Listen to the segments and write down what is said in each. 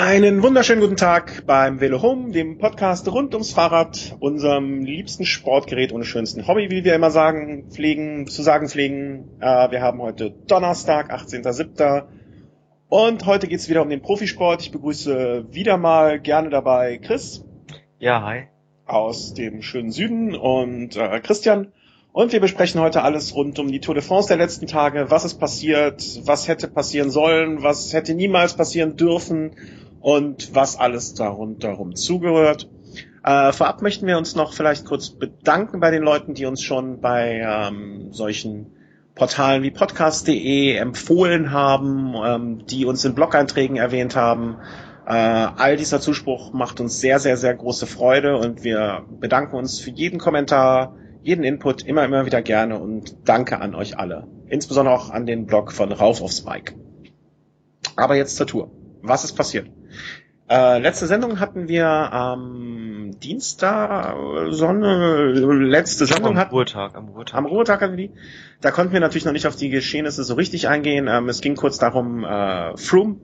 Einen wunderschönen guten Tag beim Velo Home, dem Podcast rund ums Fahrrad, unserem liebsten Sportgerät und schönsten Hobby, wie wir immer sagen, pflegen, zu sagen pflegen. Äh, wir haben heute Donnerstag, 18.07. Und heute geht's wieder um den Profisport. Ich begrüße wieder mal gerne dabei Chris. Ja, hi. Aus dem schönen Süden und äh, Christian. Und wir besprechen heute alles rund um die Tour de France der letzten Tage. Was ist passiert? Was hätte passieren sollen? Was hätte niemals passieren dürfen? Und was alles darunter zugehört. Äh, vorab möchten wir uns noch vielleicht kurz bedanken bei den Leuten, die uns schon bei ähm, solchen Portalen wie podcast.de empfohlen haben, ähm, die uns in Blog-Einträgen erwähnt haben. Äh, all dieser Zuspruch macht uns sehr, sehr, sehr große Freude und wir bedanken uns für jeden Kommentar, jeden Input immer, immer wieder gerne und danke an euch alle. Insbesondere auch an den Blog von Rauf aufs Bike. Aber jetzt zur Tour. Was ist passiert? Äh, letzte Sendung hatten wir am Dienstag, Sonne, letzte Sendung am hatten, Ruhetag, am Ruhetag. Am Ruhetag hatten wir die. Da konnten wir natürlich noch nicht auf die Geschehnisse so richtig eingehen. Ähm, es ging kurz darum, äh, Froome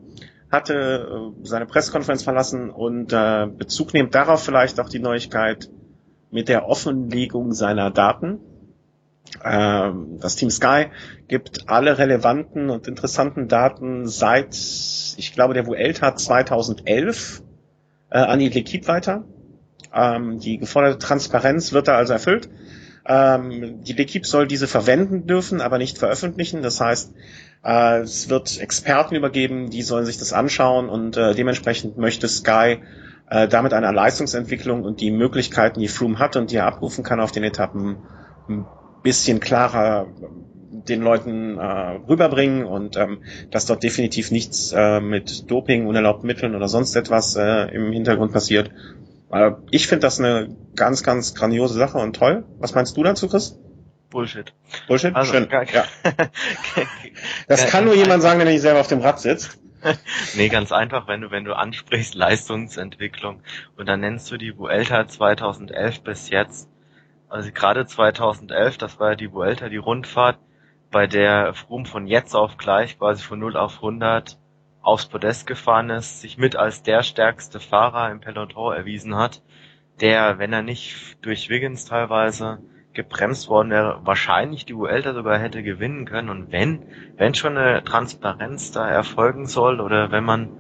hatte äh, seine Pressekonferenz verlassen und äh, Bezug nehmt darauf vielleicht auch die Neuigkeit mit der Offenlegung seiner Daten. Ähm, das Team Sky gibt alle relevanten und interessanten Daten seit, ich glaube, der Vuelta 2011 äh, an die L'Equipe weiter. Ähm, die geforderte Transparenz wird da also erfüllt. Ähm, die L'Equipe soll diese verwenden dürfen, aber nicht veröffentlichen. Das heißt, äh, es wird Experten übergeben, die sollen sich das anschauen und äh, dementsprechend möchte Sky äh, damit einer Leistungsentwicklung und die Möglichkeiten, die Froome hat und die er abrufen kann auf den Etappen, bisschen klarer den Leuten äh, rüberbringen und ähm, dass dort definitiv nichts äh, mit Doping, unerlaubten Mitteln oder sonst etwas äh, im Hintergrund passiert. Äh, ich finde das eine ganz, ganz grandiose Sache und toll. Was meinst du dazu, Chris? Bullshit. Bullshit? Also, Schön. Ja. das kann nur jemand sagen, der nicht selber auf dem Rad sitzt. nee, ganz einfach, wenn du, wenn du ansprichst Leistungsentwicklung und dann nennst du die Vuelta 2011 bis jetzt also gerade 2011, das war ja die Vuelta, die Rundfahrt, bei der Froome von jetzt auf gleich quasi von 0 auf 100 aufs Podest gefahren ist, sich mit als der stärkste Fahrer im Peloton erwiesen hat, der, wenn er nicht durch Wiggins teilweise gebremst worden wäre, wahrscheinlich die Vuelta sogar hätte gewinnen können. Und wenn, wenn schon eine Transparenz da erfolgen soll oder wenn man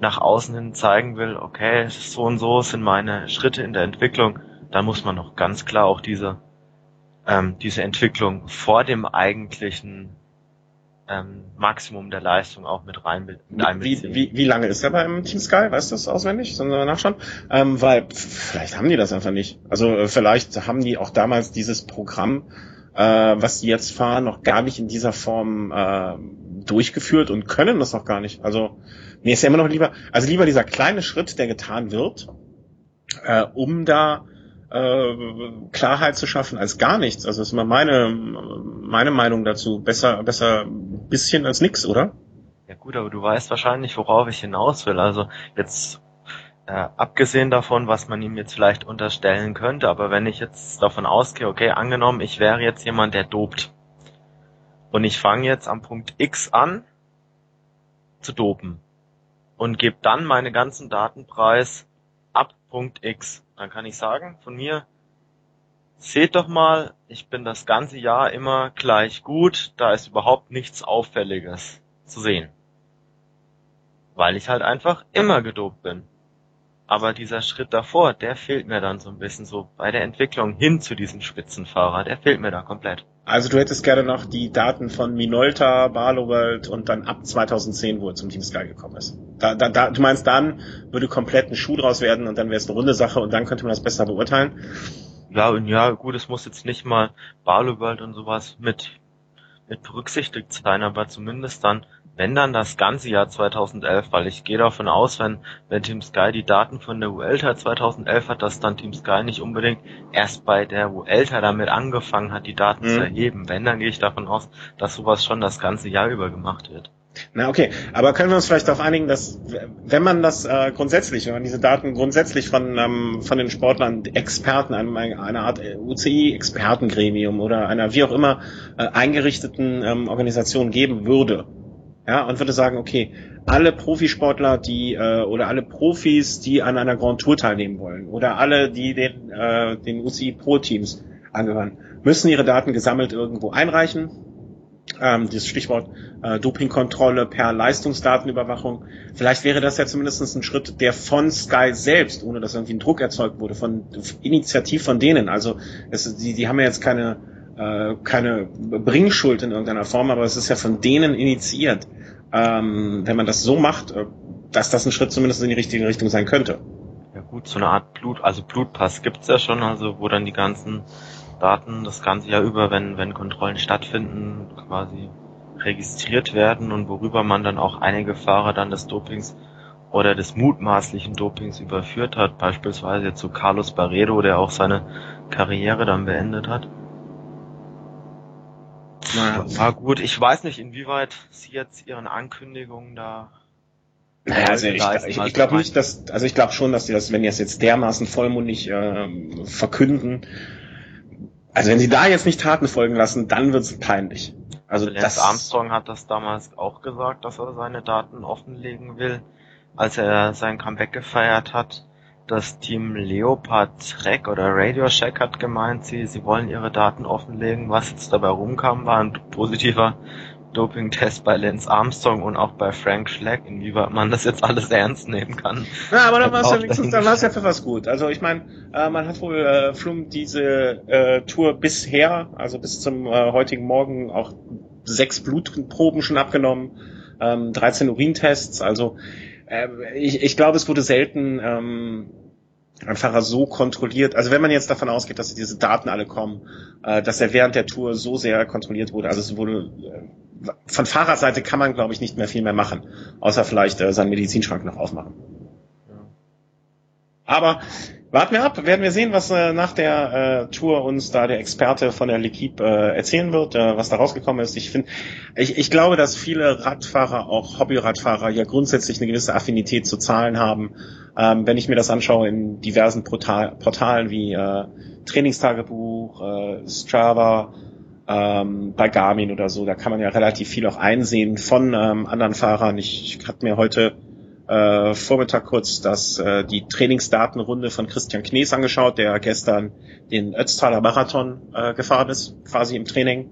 nach außen hin zeigen will, okay, so und so sind meine Schritte in der Entwicklung, da muss man noch ganz klar auch diese, ähm, diese Entwicklung vor dem eigentlichen ähm, Maximum der Leistung auch mit rein mit wie, wie, wie lange ist er beim Team Sky? Weißt du das auswendig? Sollen wir nachschauen? Ähm, weil vielleicht haben die das einfach nicht. Also äh, vielleicht haben die auch damals dieses Programm, äh, was die jetzt fahren, noch gar nicht in dieser Form äh, durchgeführt und können das noch gar nicht. Also mir ist ja immer noch lieber, also lieber dieser kleine Schritt, der getan wird, äh, um da äh, Klarheit zu schaffen als gar nichts. Also ist immer meine, meine Meinung dazu. Besser, besser bisschen als nix, oder? Ja gut, aber du weißt wahrscheinlich, worauf ich hinaus will. Also jetzt äh, abgesehen davon, was man ihm jetzt vielleicht unterstellen könnte, aber wenn ich jetzt davon ausgehe, okay, angenommen, ich wäre jetzt jemand, der dopt. Und ich fange jetzt am Punkt X an zu dopen und gebe dann meine ganzen Datenpreis ab Punkt X dann kann ich sagen von mir, seht doch mal, ich bin das ganze Jahr immer gleich gut, da ist überhaupt nichts Auffälliges zu sehen. Weil ich halt einfach immer gedopt bin. Aber dieser Schritt davor, der fehlt mir dann so ein bisschen so bei der Entwicklung hin zu diesem Spitzenfahrer, der fehlt mir da komplett. Also du hättest gerne noch die Daten von Minolta, Barloworld und dann ab 2010, wo er zum Team Sky gekommen ist. Da, da, da, du meinst, dann würde komplett ein Schuh draus werden und dann wäre es eine runde Sache und dann könnte man das besser beurteilen? Ja, ja, gut, es muss jetzt nicht mal Barloworld und sowas mit, mit berücksichtigt sein, aber zumindest dann wenn dann das ganze Jahr 2011, weil ich gehe davon aus, wenn, wenn Team Sky die Daten von der Vuelta 2011 hat, dass dann Team Sky nicht unbedingt erst bei der Vuelta damit angefangen hat, die Daten mhm. zu erheben. Wenn, dann gehe ich davon aus, dass sowas schon das ganze Jahr über gemacht wird. Na okay, aber können wir uns vielleicht darauf einigen, dass wenn man das äh, grundsätzlich, wenn man diese Daten grundsätzlich von ähm, von den Sportlern, Experten, einem, einer Art UCI-Expertengremium oder einer wie auch immer äh, eingerichteten ähm, Organisation geben würde, ja, und würde sagen, okay, alle Profisportler, die äh, oder alle Profis, die an einer Grand Tour teilnehmen wollen, oder alle, die den äh, den UCI Pro Teams angehören, müssen ihre Daten gesammelt irgendwo einreichen. Ähm, das Stichwort äh, Dopingkontrolle per Leistungsdatenüberwachung. Vielleicht wäre das ja zumindest ein Schritt, der von Sky selbst, ohne dass irgendwie ein Druck erzeugt wurde, von Initiativ von denen. Also es, die, die haben ja jetzt keine äh, keine Bringschuld in irgendeiner Form, aber es ist ja von denen initiiert. Ähm, wenn man das so macht, äh, dass das ein Schritt zumindest in die richtige Richtung sein könnte. Ja gut, so eine Art Blut, also Blutpass gibt's ja schon, also wo dann die ganzen Daten das ganze Jahr über, wenn, wenn Kontrollen stattfinden, quasi registriert werden und worüber man dann auch einige Fahrer dann des Dopings oder des mutmaßlichen Dopings überführt hat, beispielsweise zu Carlos Barredo, der auch seine Karriere dann beendet hat. Naja. War gut, ich weiß nicht, inwieweit sie jetzt ihren Ankündigungen da naja, also ich, ich, ich glaube nicht, dass, also ich glaube schon, dass die das, wenn die das jetzt dermaßen vollmundig äh, verkünden, also wenn sie da jetzt nicht Taten folgen lassen, dann wird es peinlich. Also Lance das Armstrong hat das damals auch gesagt, dass er seine Daten offenlegen will, als er sein Comeback gefeiert hat. Das Team Leopard Trek oder Radio Shack hat gemeint, sie, sie wollen ihre Daten offenlegen. Was jetzt dabei rumkam, war ein positiver Doping-Test bei Lance Armstrong und auch bei Frank Schleck, inwieweit man das jetzt alles ernst nehmen kann. Ja, aber dann war es ja wenigstens, dann war es ja für was gut. Also ich meine, äh, man hat wohl äh, Froome diese äh, Tour bisher, also bis zum äh, heutigen Morgen auch sechs Blutproben schon abgenommen, ähm, 13 Urintests, also äh, ich, ich glaube, es wurde selten ähm, Fahrer so kontrolliert, also wenn man jetzt davon ausgeht, dass diese Daten alle kommen, äh, dass er während der Tour so sehr kontrolliert wurde, also es wurde äh, von Fahrerseite kann man, glaube ich, nicht mehr viel mehr machen, außer vielleicht äh, seinen Medizinschrank noch aufmachen. Aber warten wir ab, werden wir sehen, was äh, nach der äh, Tour uns da der Experte von der L'Equipe äh, erzählen wird, äh, was da rausgekommen ist. Ich finde, ich, ich glaube, dass viele Radfahrer, auch Hobbyradfahrer, ja grundsätzlich eine gewisse Affinität zu Zahlen haben. Ähm, wenn ich mir das anschaue in diversen Portal Portalen wie äh, Trainingstagebuch, äh, Strava, ähm, bei Garmin oder so, da kann man ja relativ viel auch einsehen von ähm, anderen Fahrern. Ich, ich hatte mir heute äh, Vormittag kurz das, äh, die Trainingsdatenrunde von Christian Knees angeschaut, der gestern den Ötztaler Marathon äh, gefahren ist, quasi im Training.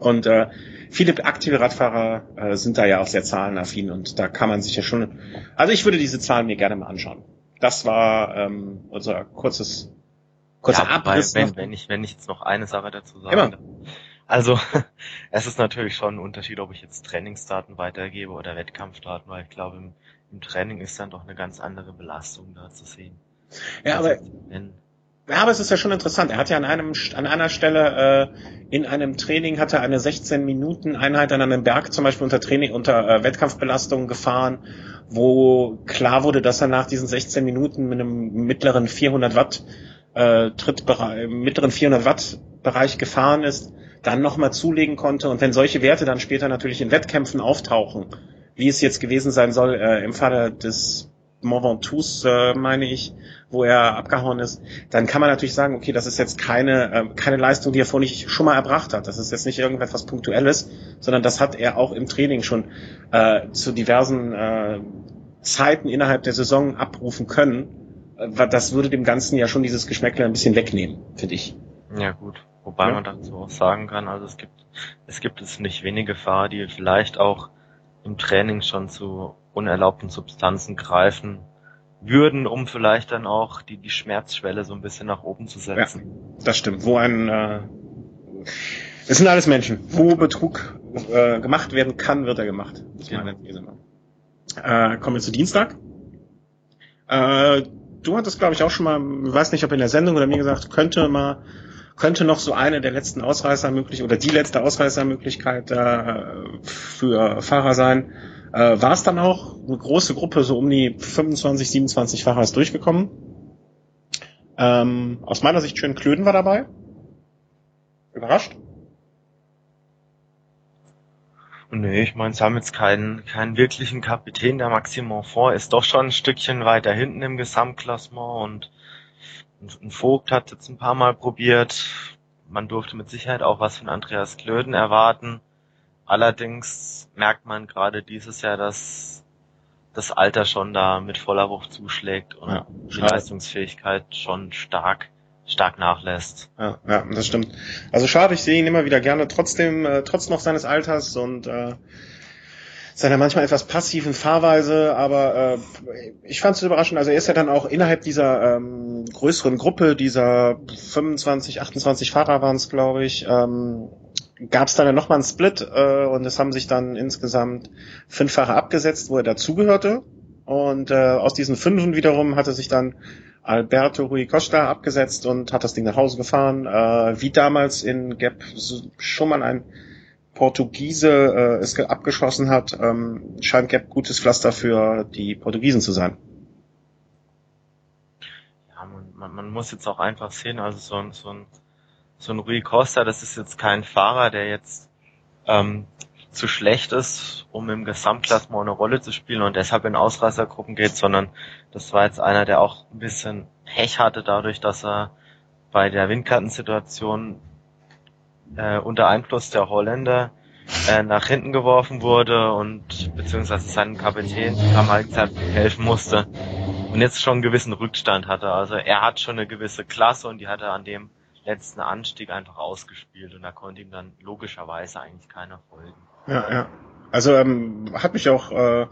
Und äh, viele aktive Radfahrer äh, sind da ja auch sehr zahlenaffin und da kann man sich ja schon. Also ich würde diese Zahlen mir gerne mal anschauen. Das war ähm, unser kurzes kurzer ja, Abriss. Wenn, wenn, ich, wenn ich jetzt noch eine Sache dazu sage. Immer. Also, es ist natürlich schon ein Unterschied, ob ich jetzt Trainingsdaten weitergebe oder Wettkampfdaten, weil ich glaube, im, im Training ist dann doch eine ganz andere Belastung da zu sehen. Ja, also, aber, ja, aber es ist ja schon interessant. Er hat ja an einem, an einer Stelle, äh, in einem Training hat er eine 16 Minuten Einheit an einem Berg zum Beispiel unter Training, unter äh, Wettkampfbelastung gefahren, wo klar wurde, dass er nach diesen 16 Minuten mit einem mittleren 400 Watt äh, Trittbereich, mittleren 400 Watt Bereich gefahren ist, dann nochmal zulegen konnte. Und wenn solche Werte dann später natürlich in Wettkämpfen auftauchen, wie es jetzt gewesen sein soll äh, im Falle des Mont Ventoux, äh, meine ich, wo er abgehauen ist, dann kann man natürlich sagen, okay, das ist jetzt keine, äh, keine Leistung, die er vorher nicht schon mal erbracht hat. Das ist jetzt nicht irgendetwas Punktuelles, sondern das hat er auch im Training schon äh, zu diversen äh, Zeiten innerhalb der Saison abrufen können äh, das würde dem Ganzen ja schon dieses Geschmäckle ein bisschen wegnehmen, finde ich. Ja gut, wobei ja. man dazu auch sagen kann, also es gibt es gibt es nicht wenige Fahrer, die vielleicht auch im Training schon zu unerlaubten Substanzen greifen würden, um vielleicht dann auch die die Schmerzschwelle so ein bisschen nach oben zu setzen. Ja, das stimmt. Wo ein äh, es sind alles Menschen. Wo Betrug äh, gemacht werden kann, wird er gemacht. Das ja. meine These. Äh, kommen wir zu Dienstag. Äh, du hattest, glaube ich, auch schon mal, weiß nicht, ob in der Sendung oder mir gesagt, könnte mal, könnte noch so eine der letzten Ausreißermöglichkeiten oder die letzte Ausreißermöglichkeit äh, für Fahrer sein. Äh, War es dann auch eine große Gruppe, so um die 25, 27 Fahrer ist durchgekommen. Ähm, aus meiner Sicht schön Klöden war dabei. Überrascht? Nee, ich meine, sie haben jetzt keinen, keinen wirklichen Kapitän. Der Maxime Monfort ist doch schon ein Stückchen weiter hinten im Gesamtklassement und ein Vogt hat jetzt ein paar Mal probiert. Man durfte mit Sicherheit auch was von Andreas Klöden erwarten. Allerdings merkt man gerade dieses Jahr, dass das Alter schon da mit voller Wucht zuschlägt und ja, die Leistungsfähigkeit schon stark stark nachlässt. Ja, ja, das stimmt. Also schade, ich sehe ihn immer wieder gerne, trotzdem, äh, trotz noch seines Alters und äh, seiner manchmal etwas passiven Fahrweise, aber äh, ich fand es überraschend. Also er ist ja dann auch innerhalb dieser ähm, größeren Gruppe, dieser 25, 28 Fahrer waren es, glaube ich, ähm, gab es dann ja nochmal einen Split äh, und es haben sich dann insgesamt fünf Fahrer abgesetzt, wo er dazugehörte. Und äh, aus diesen fünfen wiederum hatte sich dann Alberto Rui Costa abgesetzt und hat das Ding nach Hause gefahren. Äh, wie damals in Gap schon mal ein Portugiese äh, es abgeschossen hat, ähm, scheint Gap gutes Pflaster für die Portugiesen zu sein. Ja, man, man, muss jetzt auch einfach sehen, also so ein, so ein, so ein Rui Costa, das ist jetzt kein Fahrer, der jetzt ähm, zu schlecht ist, um im Gesamtklassement eine Rolle zu spielen und deshalb in Ausreißergruppen geht, sondern das war jetzt einer, der auch ein bisschen Pech hatte dadurch, dass er bei der Windkartensituation äh, unter Einfluss der Holländer äh, nach hinten geworfen wurde und beziehungsweise seinem Kapitän Kamal helfen musste und jetzt schon einen gewissen Rückstand hatte. Also er hat schon eine gewisse Klasse und die hat er an dem letzten Anstieg einfach ausgespielt und da konnte ihm dann logischerweise eigentlich keiner folgen. Ja, ja. Also ähm, hat mich auch, äh,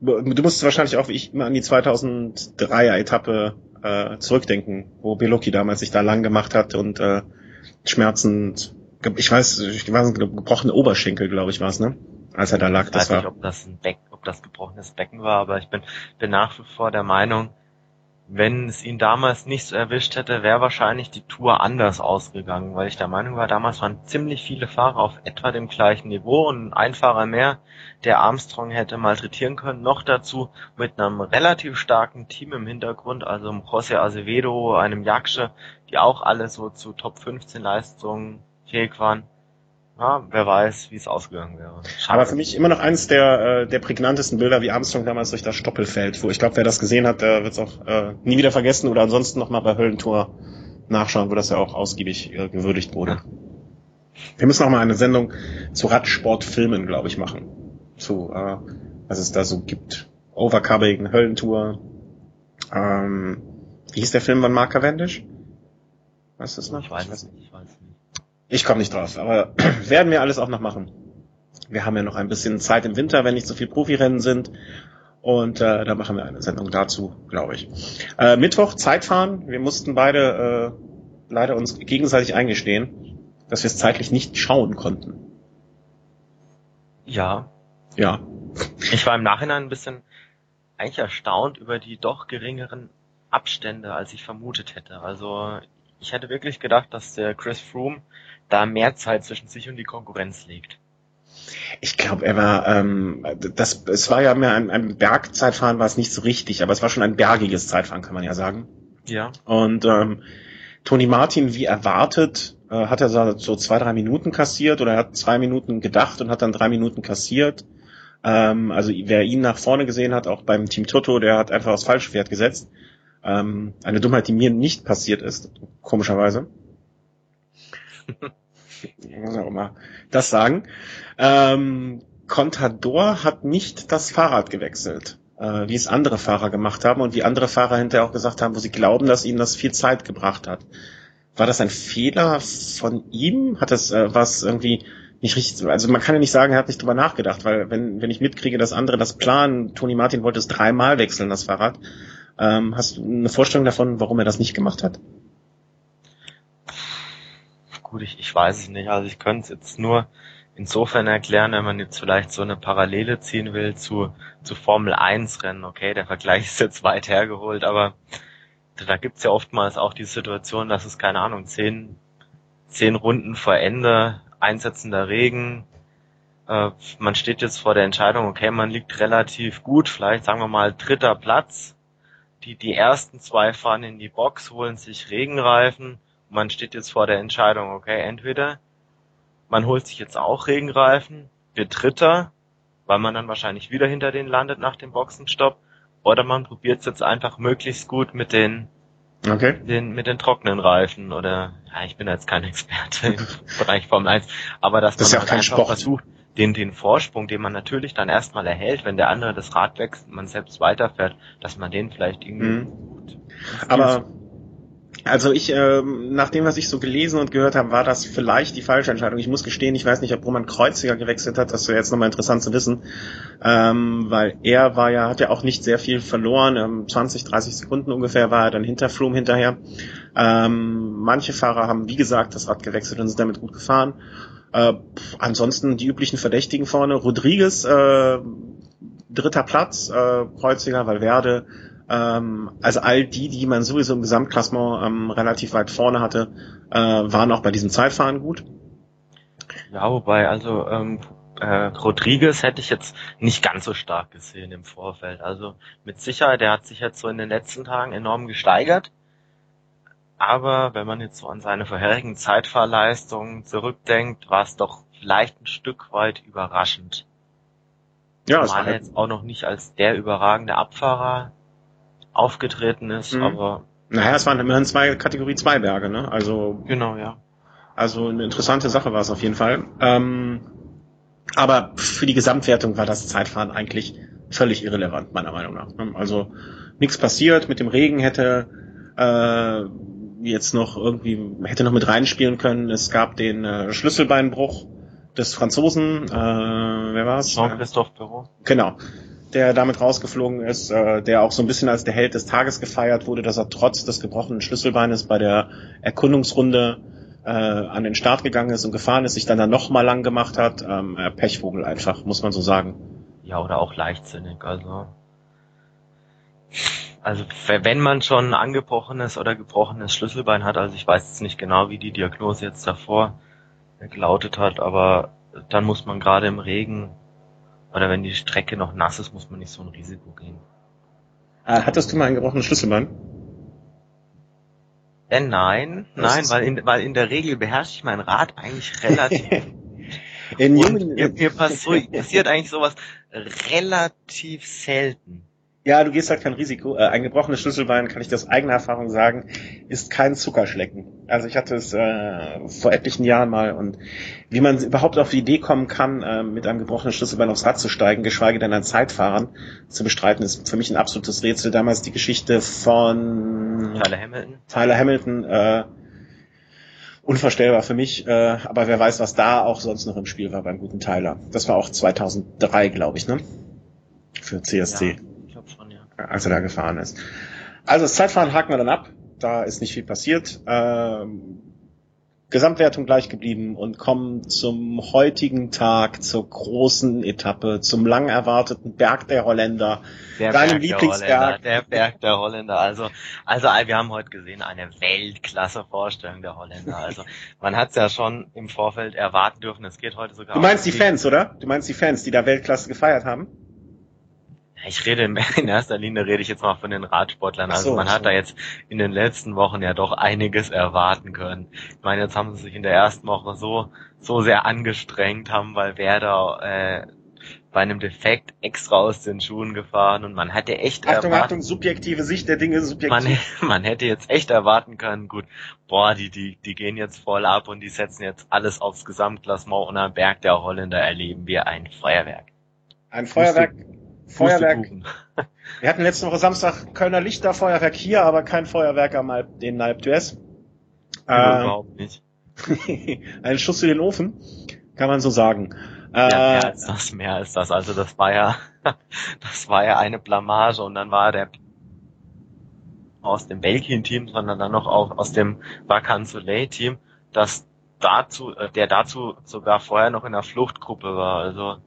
du musst wahrscheinlich auch wie ich immer an die 2003er Etappe äh, zurückdenken, wo Beloki damals sich da lang gemacht hat und äh, schmerzend, ich weiß, ich war ein gebrochene Oberschenkel, glaube ich, war es, ne? Als er da lag. Ich das weiß war. nicht, ob das ein Beck, ob das gebrochenes Becken war, aber ich bin, bin nach wie vor der Meinung, wenn es ihn damals nicht so erwischt hätte, wäre wahrscheinlich die Tour anders ausgegangen, weil ich der Meinung war, damals waren ziemlich viele Fahrer auf etwa dem gleichen Niveau und ein Fahrer mehr, der Armstrong hätte malträtieren können. Noch dazu mit einem relativ starken Team im Hintergrund, also José Acevedo, einem Jaksche, die auch alle so zu Top 15 Leistungen waren. Ja, wer weiß, wie es ausgegangen wäre. Schade. Aber für mich immer noch eines der, äh, der prägnantesten Bilder, wie Armstrong damals durch das Stoppelfeld, wo ich glaube, wer das gesehen hat, der wird es auch äh, nie wieder vergessen oder ansonsten nochmal bei Höllentour nachschauen, wo das ja auch ausgiebig äh, gewürdigt wurde. Ja. Wir müssen auch mal eine Sendung zu Radsportfilmen, glaube ich, machen. Zu, äh, was es da so gibt. Overcubbing, Höllentour. Ähm, wie hieß der Film von Mark Cavendish? Weißt du es noch? Ich weiß es nicht, ich weiß nicht. Ich komme nicht drauf, aber werden wir alles auch noch machen. Wir haben ja noch ein bisschen Zeit im Winter, wenn nicht so viel Profirennen sind. Und äh, da machen wir eine Sendung dazu, glaube ich. Äh, Mittwoch Zeitfahren. Wir mussten beide äh, leider uns gegenseitig eingestehen, dass wir es zeitlich nicht schauen konnten. Ja. Ja. Ich war im Nachhinein ein bisschen eigentlich erstaunt über die doch geringeren Abstände, als ich vermutet hätte. Also ich hätte wirklich gedacht, dass der Chris Froome da mehr Zeit zwischen sich und die Konkurrenz legt. Ich glaube, er war, ähm, das, es war ja mehr ein, ein Bergzeitfahren, war es nicht so richtig, aber es war schon ein bergiges Zeitfahren, kann man ja sagen. Ja. Und ähm, Tony Martin, wie erwartet, äh, hat er so, zwei, drei Minuten kassiert oder er hat zwei Minuten gedacht und hat dann drei Minuten kassiert. Ähm, also wer ihn nach vorne gesehen hat, auch beim Team Toto, der hat einfach aufs falsche Pferd gesetzt. Ähm, eine Dummheit, die mir nicht passiert ist, komischerweise. muss auch mal das sagen. Ähm, Contador hat nicht das Fahrrad gewechselt, äh, wie es andere Fahrer gemacht haben und wie andere Fahrer hinterher auch gesagt haben, wo sie glauben, dass ihnen das viel Zeit gebracht hat. War das ein Fehler von ihm? Hat das äh, was irgendwie nicht richtig, also man kann ja nicht sagen, er hat nicht drüber nachgedacht, weil wenn, wenn ich mitkriege, dass andere das planen, Toni Martin wollte es dreimal wechseln, das Fahrrad. Ähm, hast du eine Vorstellung davon, warum er das nicht gemacht hat? Gut, ich, ich weiß es nicht. Also ich könnte es jetzt nur insofern erklären, wenn man jetzt vielleicht so eine Parallele ziehen will zu, zu Formel 1 Rennen. Okay, der Vergleich ist jetzt weit hergeholt, aber da gibt's ja oftmals auch die Situation, dass es, keine Ahnung, zehn, zehn Runden vor Ende, einsetzender Regen, äh, man steht jetzt vor der Entscheidung, okay, man liegt relativ gut, vielleicht sagen wir mal dritter Platz. Die, die ersten zwei fahren in die Box, holen sich Regenreifen man steht jetzt vor der Entscheidung, okay, entweder man holt sich jetzt auch Regenreifen, wird Dritter, weil man dann wahrscheinlich wieder hinter denen landet nach dem Boxenstopp, oder man probiert es jetzt einfach möglichst gut mit den, okay. den mit den trockenen Reifen oder ja, ich bin jetzt kein Experte im Bereich Formel 1, aber dass das man ja halt einfach versucht, den, den Vorsprung, den man natürlich dann erstmal erhält, wenn der andere das Rad wechselt, man selbst weiterfährt, dass man den vielleicht irgendwie mhm. gut. Aber also ich, ähm, nach dem, was ich so gelesen und gehört habe, war das vielleicht die falsche Entscheidung. Ich muss gestehen, ich weiß nicht, ob Roman Kreuziger gewechselt hat. Das wäre jetzt nochmal interessant zu wissen, ähm, weil er war ja, hat ja auch nicht sehr viel verloren. Ähm, 20, 30 Sekunden ungefähr war er dann hinter Froome hinterher. Ähm, manche Fahrer haben, wie gesagt, das Rad gewechselt und sind damit gut gefahren. Äh, ansonsten die üblichen Verdächtigen vorne. Rodriguez, äh, dritter Platz, äh, Kreuziger, Valverde, ähm, also all die, die man sowieso im Gesamtklassement ähm, relativ weit vorne hatte, äh, waren auch bei diesem Zeitfahren gut. Ja, wobei, also ähm, äh, Rodriguez hätte ich jetzt nicht ganz so stark gesehen im Vorfeld. Also mit Sicherheit, der hat sich jetzt so in den letzten Tagen enorm gesteigert. Aber wenn man jetzt so an seine vorherigen Zeitfahrleistungen zurückdenkt, war es doch vielleicht ein Stück weit überraschend. Ja, es war jetzt auch noch nicht als der überragende Abfahrer aufgetreten ist, mhm. aber. Naja, es waren immerhin zwei Kategorie 2 Berge, ne? Also. Genau, ja. Also eine interessante Sache war es auf jeden Fall. Ähm, aber für die Gesamtwertung war das Zeitfahren eigentlich völlig irrelevant, meiner Meinung nach. Ne? Also nichts passiert, mit dem Regen hätte äh, jetzt noch irgendwie, hätte noch mit reinspielen können. Es gab den äh, Schlüsselbeinbruch des Franzosen, äh, wer war's? Jean-Christophe Perrault. Genau der damit rausgeflogen ist, äh, der auch so ein bisschen als der Held des Tages gefeiert wurde, dass er trotz des gebrochenen Schlüsselbeines bei der Erkundungsrunde äh, an den Start gegangen ist und gefahren ist, sich dann da nochmal lang gemacht hat. Ähm, äh, Pechvogel einfach, muss man so sagen. Ja, oder auch leichtsinnig, also. Also wenn man schon ein angebrochenes oder gebrochenes Schlüsselbein hat, also ich weiß jetzt nicht genau, wie die Diagnose jetzt davor gelautet hat, aber dann muss man gerade im Regen oder wenn die Strecke noch nass ist, muss man nicht so ein Risiko gehen. Äh, hattest du mal einen gebrochenen Schlüsselbein? Äh, nein, nein, weil in, weil in der Regel beherrsche ich mein Rad eigentlich relativ. in jungen, mir, mir passiert eigentlich sowas relativ selten. Ja, du gehst halt kein Risiko. Äh, ein gebrochenes Schlüsselbein, kann ich dir aus eigener Erfahrung sagen, ist kein Zuckerschlecken. Also ich hatte es äh, vor etlichen Jahren mal und wie man überhaupt auf die Idee kommen kann, äh, mit einem gebrochenen Schlüsselbein aufs Rad zu steigen, geschweige denn ein Zeitfahren zu bestreiten, ist für mich ein absolutes Rätsel. Damals die Geschichte von Tyler Hamilton. Tyler Hamilton, äh, unvorstellbar für mich, äh, aber wer weiß, was da auch sonst noch im Spiel war beim guten Tyler. Das war auch 2003, glaube ich, ne? Für CSC. Ja als er da gefahren ist. Also das Zeitfahren haken wir dann ab. Da ist nicht viel passiert. Ähm, Gesamtwertung gleich geblieben und kommen zum heutigen Tag, zur großen Etappe, zum lang erwarteten Berg der Holländer, der deinem Berg Lieblingsberg. Der, der Berg der Holländer. Also, also wir haben heute gesehen eine Weltklasse Vorstellung der Holländer. Also man hat es ja schon im Vorfeld erwarten dürfen. Es geht heute sogar. Du meinst die Fans, oder? Du meinst die Fans, die da Weltklasse gefeiert haben? Ich rede in erster Linie rede ich jetzt mal von den Radsportlern. Also so, man hat so. da jetzt in den letzten Wochen ja doch einiges erwarten können. Ich meine, jetzt haben sie sich in der ersten Woche so so sehr angestrengt, haben weil Werder äh, bei einem Defekt extra aus den Schuhen gefahren und man hätte echt Achtung, erwarten, Achtung, subjektive Sicht der Dinge, subjektiv. Man, man hätte jetzt echt erwarten können, gut, boah, die, die, die gehen jetzt voll ab und die setzen jetzt alles aufs Gesamtklassement und am Berg der Holländer erleben wir ein Feuerwerk. Ein Feuerwerk, Feuerwerk. Wir hatten letzte Woche Samstag Kölner Lichterfeuerwerk hier, aber kein Feuerwerk am Alp, den Alp d'Huez. Ja, äh, überhaupt nicht. ein Schuss in den Ofen, kann man so sagen. Ja, mehr äh, als das, mehr als das. Also das war ja, das war ja eine Blamage und dann war der aus dem Belgien-Team, sondern dann noch auch aus dem Vacan Soleil-Team, das dazu, äh, der dazu sogar vorher noch in der Fluchtgruppe war. Also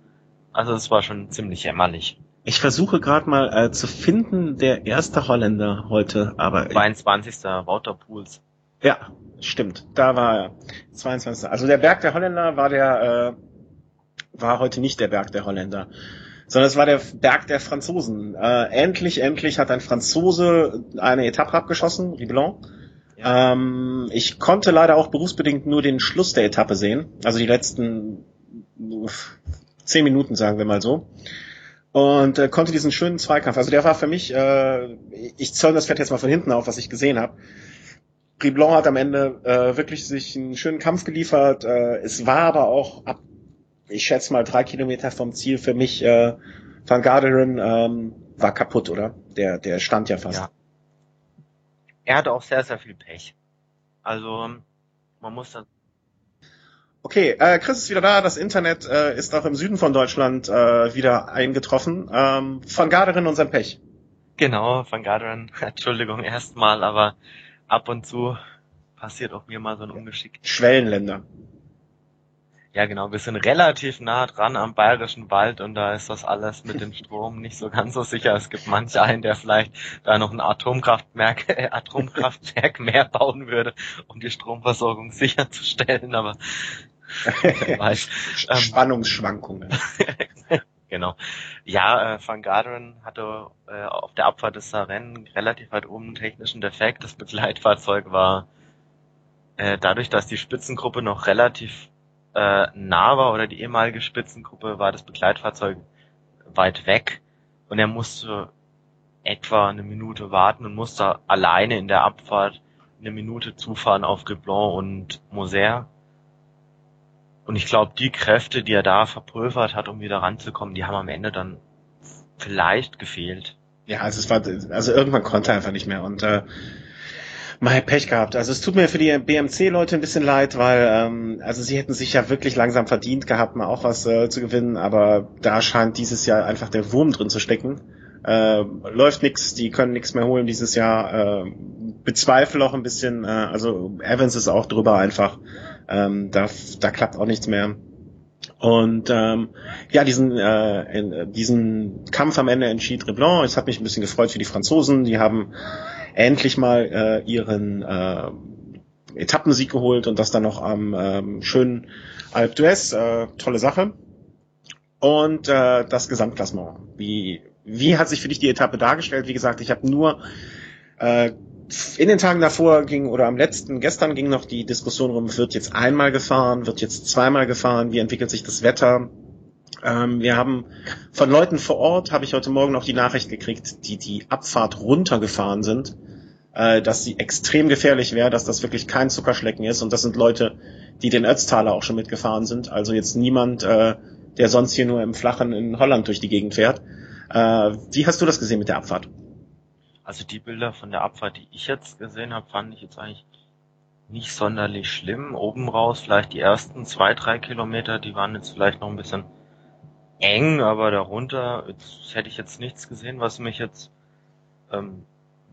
also es war schon ziemlich jämmerlich. Ich versuche gerade mal äh, zu finden, der erste Holländer heute, aber 22. Wouter Pools. Ja, stimmt. Da war er. 22. Also der Berg der Holländer war der äh, war heute nicht der Berg der Holländer, sondern es war der Berg der Franzosen. Äh, endlich, endlich hat ein Franzose eine Etappe abgeschossen, Riblon. Ja. Ähm, ich konnte leider auch berufsbedingt nur den Schluss der Etappe sehen, also die letzten zehn Minuten, sagen wir mal so. Und äh, konnte diesen schönen Zweikampf, also der war für mich, äh, ich zoll das Pferd jetzt mal von hinten auf, was ich gesehen habe. Riblon hat am Ende äh, wirklich sich einen schönen Kampf geliefert. Äh, es war aber auch ab ich schätze mal drei Kilometer vom Ziel für mich, äh, Van Garderen ähm, war kaputt, oder? Der, der stand ja fast. Ja. Er hatte auch sehr, sehr viel Pech. Also man muss da Okay, äh, Chris ist wieder da. Das Internet äh, ist auch im Süden von Deutschland äh, wieder eingetroffen. Ähm, Van Garderen und sein Pech. Genau, Van Garderen. Entschuldigung erstmal, aber ab und zu passiert auch mir mal so ein Ungeschick. Schwellenländer. Ja, genau. Wir sind relativ nah dran am Bayerischen Wald und da ist das alles mit dem Strom nicht so ganz so sicher. Es gibt manch einen, der vielleicht da noch ein Atomkraftwerk, äh, Atomkraftwerk mehr bauen würde, um die Stromversorgung sicherzustellen, aber Spannungsschwankungen. genau. Ja, äh, Van Garderen hatte äh, auf der Abfahrt des Saren relativ weit oben einen technischen Defekt. Das Begleitfahrzeug war äh, dadurch, dass die Spitzengruppe noch relativ äh, nah war oder die ehemalige Spitzengruppe, war das Begleitfahrzeug weit weg und er musste etwa eine Minute warten und musste alleine in der Abfahrt eine Minute zufahren auf Geblon und Moser. Und ich glaube, die Kräfte, die er da verpulvert hat, um wieder ranzukommen, die haben am Ende dann vielleicht gefehlt. Ja, also es war, also irgendwann konnte er einfach nicht mehr und äh, mal Pech gehabt. Also es tut mir für die BMC-Leute ein bisschen leid, weil ähm, also sie hätten sich ja wirklich langsam verdient gehabt, mal auch was äh, zu gewinnen, aber da scheint dieses Jahr einfach der Wurm drin zu stecken. Äh, läuft nix, die können nichts mehr holen dieses Jahr. Äh, bezweifle auch ein bisschen, äh, also Evans ist auch drüber einfach. Ähm, da, da klappt auch nichts mehr. Und ähm, ja, diesen, äh, in, diesen Kampf am Ende entschied Reblanc. Es hat mich ein bisschen gefreut für die Franzosen. Die haben endlich mal äh, ihren äh, Etappensieg geholt und das dann noch am ähm, schönen Alpe d'Huez. Äh, tolle Sache. Und äh, das Gesamtklassement. Wie, wie hat sich für dich die Etappe dargestellt? Wie gesagt, ich habe nur äh, in den Tagen davor ging oder am letzten, gestern ging noch die Diskussion rum, wird jetzt einmal gefahren, wird jetzt zweimal gefahren, wie entwickelt sich das Wetter? Ähm, wir haben von Leuten vor Ort, habe ich heute Morgen noch die Nachricht gekriegt, die die Abfahrt runtergefahren sind, äh, dass sie extrem gefährlich wäre, dass das wirklich kein Zuckerschlecken ist und das sind Leute, die den Ötztaler auch schon mitgefahren sind, also jetzt niemand, äh, der sonst hier nur im Flachen in Holland durch die Gegend fährt. Äh, wie hast du das gesehen mit der Abfahrt? Also die Bilder von der Abfahrt, die ich jetzt gesehen habe, fand ich jetzt eigentlich nicht sonderlich schlimm. Oben raus vielleicht die ersten zwei, drei Kilometer, die waren jetzt vielleicht noch ein bisschen eng, aber darunter jetzt, hätte ich jetzt nichts gesehen, was mich jetzt ähm,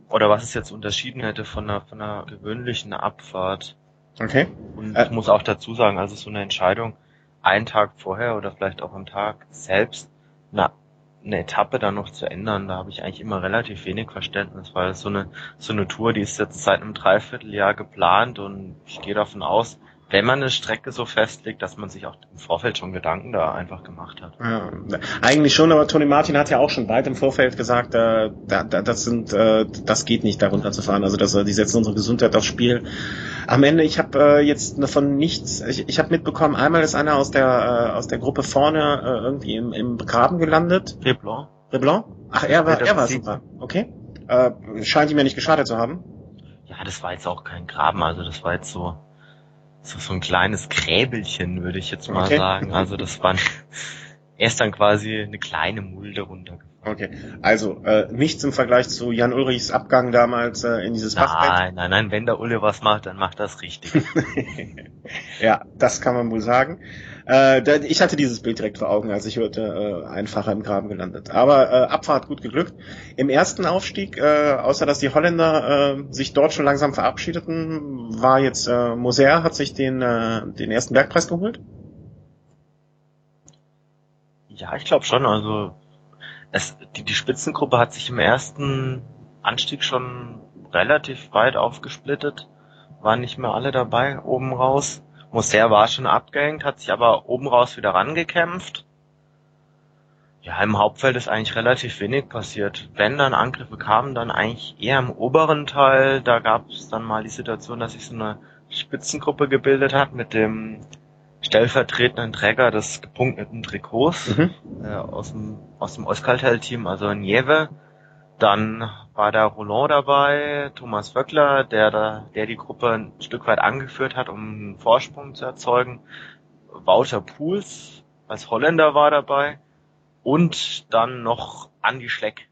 oder was es jetzt unterschieden hätte von einer, von einer gewöhnlichen Abfahrt. Okay. Und äh, ich muss auch dazu sagen, also so eine Entscheidung einen Tag vorher oder vielleicht auch am Tag selbst, na, eine Etappe dann noch zu ändern, da habe ich eigentlich immer relativ wenig Verständnis, weil so eine so eine Tour, die ist jetzt seit einem Dreivierteljahr geplant und ich gehe davon aus, wenn man eine Strecke so festlegt, dass man sich auch im Vorfeld schon Gedanken da einfach gemacht hat. Ja, eigentlich schon, aber Tony Martin hat ja auch schon weit im Vorfeld gesagt, äh, da, da, das sind, äh, das geht nicht, darunter zu fahren. Also dass, äh, die setzen unsere Gesundheit aufs Spiel. Am Ende, ich habe äh, jetzt davon nichts, ich, ich habe mitbekommen, einmal ist einer aus der äh, aus der Gruppe vorne äh, irgendwie im, im Graben gelandet. Reblanc. Reblanc? Ach, er war, er war super. Okay. Äh, scheint ihm ja nicht geschadet zu haben. Ja, das war jetzt auch kein Graben, also das war jetzt so so, so ein kleines Gräbelchen, würde ich jetzt mal okay. sagen. Also das war erst dann quasi eine kleine Mulde runtergefallen. Okay, also äh, nichts im Vergleich zu Jan Ulrichs Abgang damals äh, in dieses nein, Fachbett. Nein, nein, nein, wenn der Ulle was macht, dann macht das richtig. ja, das kann man wohl sagen. Äh, ich hatte dieses Bild direkt vor Augen, als ich hörte, äh, einfacher im Graben gelandet. Aber äh, Abfahrt gut geglückt. Im ersten Aufstieg, äh, außer dass die Holländer äh, sich dort schon langsam verabschiedeten, war jetzt äh, Moser hat sich den, äh, den ersten Bergpreis geholt. Ja, ich glaube schon. Also es, die, die Spitzengruppe hat sich im ersten Anstieg schon relativ weit aufgesplittet. Waren nicht mehr alle dabei, oben raus. Moser war schon abgehängt, hat sich aber oben raus wieder rangekämpft. Ja, im Hauptfeld ist eigentlich relativ wenig passiert. Wenn dann Angriffe kamen, dann eigentlich eher im oberen Teil. Da gab es dann mal die Situation, dass sich so eine Spitzengruppe gebildet hat mit dem stellvertretenden Träger des gepunkteten Trikots mhm. äh, aus dem aus dem Euskaltel-Team, also Nieve. Dann war da Roland dabei, Thomas Wöckler, der da, der die Gruppe ein Stück weit angeführt hat, um einen Vorsprung zu erzeugen. Wouter Pools als Holländer war dabei und dann noch Andy Schleck.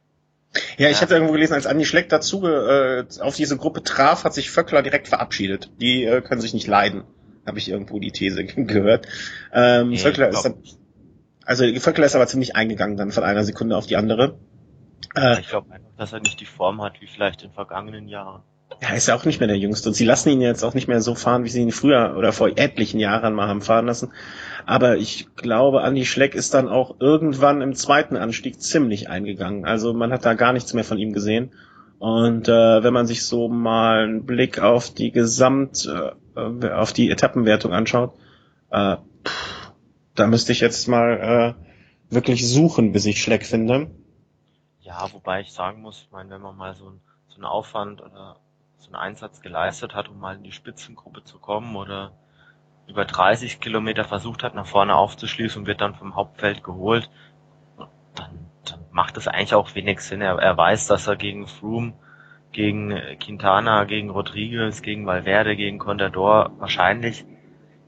Ja, ich ja. hatte irgendwo gelesen, als Andi Schleck dazu äh, auf diese Gruppe traf, hat sich Vöckler direkt verabschiedet. Die äh, können sich nicht leiden, habe ich irgendwo die These gehört. Ähm, nee, Vöckler ist dann, also Vöckler ist aber ziemlich eingegangen dann von einer Sekunde auf die andere. Äh, ich glaube einfach, dass er nicht die Form hat wie vielleicht in vergangenen Jahren. Ja, ist ja auch nicht mehr der Jüngste. Und sie lassen ihn jetzt auch nicht mehr so fahren, wie sie ihn früher oder vor etlichen Jahren mal haben fahren lassen. Aber ich glaube, Andy Schleck ist dann auch irgendwann im zweiten Anstieg ziemlich eingegangen. Also man hat da gar nichts mehr von ihm gesehen. Und äh, wenn man sich so mal einen Blick auf die Gesamt, äh, auf die Etappenwertung anschaut, äh, pff, da müsste ich jetzt mal äh, wirklich suchen, bis ich Schleck finde. Ja, wobei ich sagen muss, ich meine, wenn man mal so, ein, so einen Aufwand oder so einen Einsatz geleistet hat, um mal in die Spitzengruppe zu kommen oder über 30 Kilometer versucht hat, nach vorne aufzuschließen und wird dann vom Hauptfeld geholt, dann, dann macht es eigentlich auch wenig Sinn. Er, er weiß, dass er gegen Froome, gegen Quintana, gegen Rodriguez, gegen Valverde, gegen Contador wahrscheinlich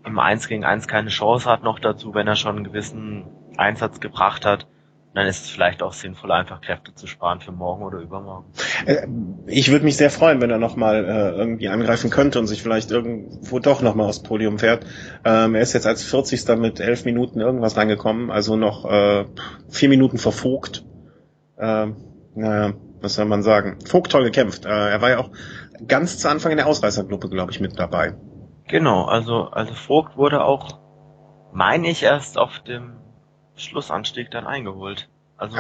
im 1 gegen 1 keine Chance hat noch dazu, wenn er schon einen gewissen Einsatz gebracht hat dann ist es vielleicht auch sinnvoll, einfach Kräfte zu sparen für morgen oder übermorgen. Äh, ich würde mich sehr freuen, wenn er nochmal äh, irgendwie angreifen könnte und sich vielleicht irgendwo doch nochmal aufs Podium fährt. Ähm, er ist jetzt als 40. mit elf Minuten irgendwas reingekommen, also noch äh, vier Minuten verfogt. Ähm, naja, was soll man sagen? Vogt toll gekämpft. Äh, er war ja auch ganz zu Anfang in der Ausreißergruppe, glaube ich, mit dabei. Genau, also, also Vogt wurde auch, meine ich, erst auf dem Schlussanstieg dann eingeholt. Also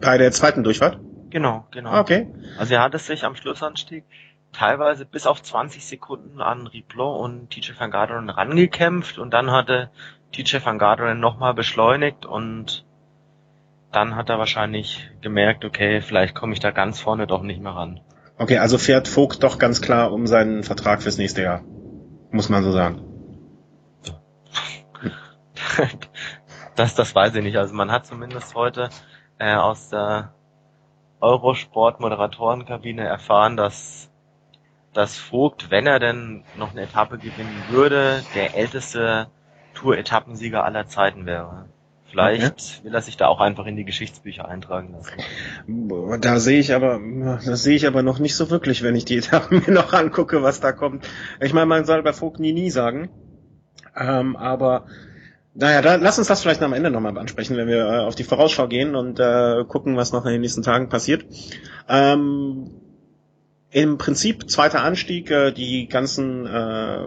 bei der zweiten Durchfahrt? Genau, genau. Okay. Also er hat es sich am Schlussanstieg teilweise bis auf 20 Sekunden an Riplon und TJ van Garderen rangekämpft und dann hatte TJ van Garderen nochmal beschleunigt und dann hat er wahrscheinlich gemerkt, okay, vielleicht komme ich da ganz vorne doch nicht mehr ran. Okay, also fährt Vogt doch ganz klar um seinen Vertrag fürs nächste Jahr. Muss man so sagen. Das, das weiß ich nicht. Also man hat zumindest heute äh, aus der Eurosport-Moderatorenkabine erfahren, dass, dass Vogt, wenn er denn noch eine Etappe gewinnen würde, der älteste Tour-Etappensieger aller Zeiten wäre. Vielleicht okay. will er sich da auch einfach in die Geschichtsbücher eintragen lassen. Da sehe ich aber, das sehe ich aber noch nicht so wirklich, wenn ich die Etappen mir noch angucke, was da kommt. Ich meine, man soll bei Vogt nie nie sagen. Ähm, aber naja, da, lass uns das vielleicht am Ende nochmal ansprechen, wenn wir äh, auf die Vorausschau gehen und äh, gucken, was noch in den nächsten Tagen passiert. Ähm, Im Prinzip zweiter Anstieg, äh, die ganzen äh,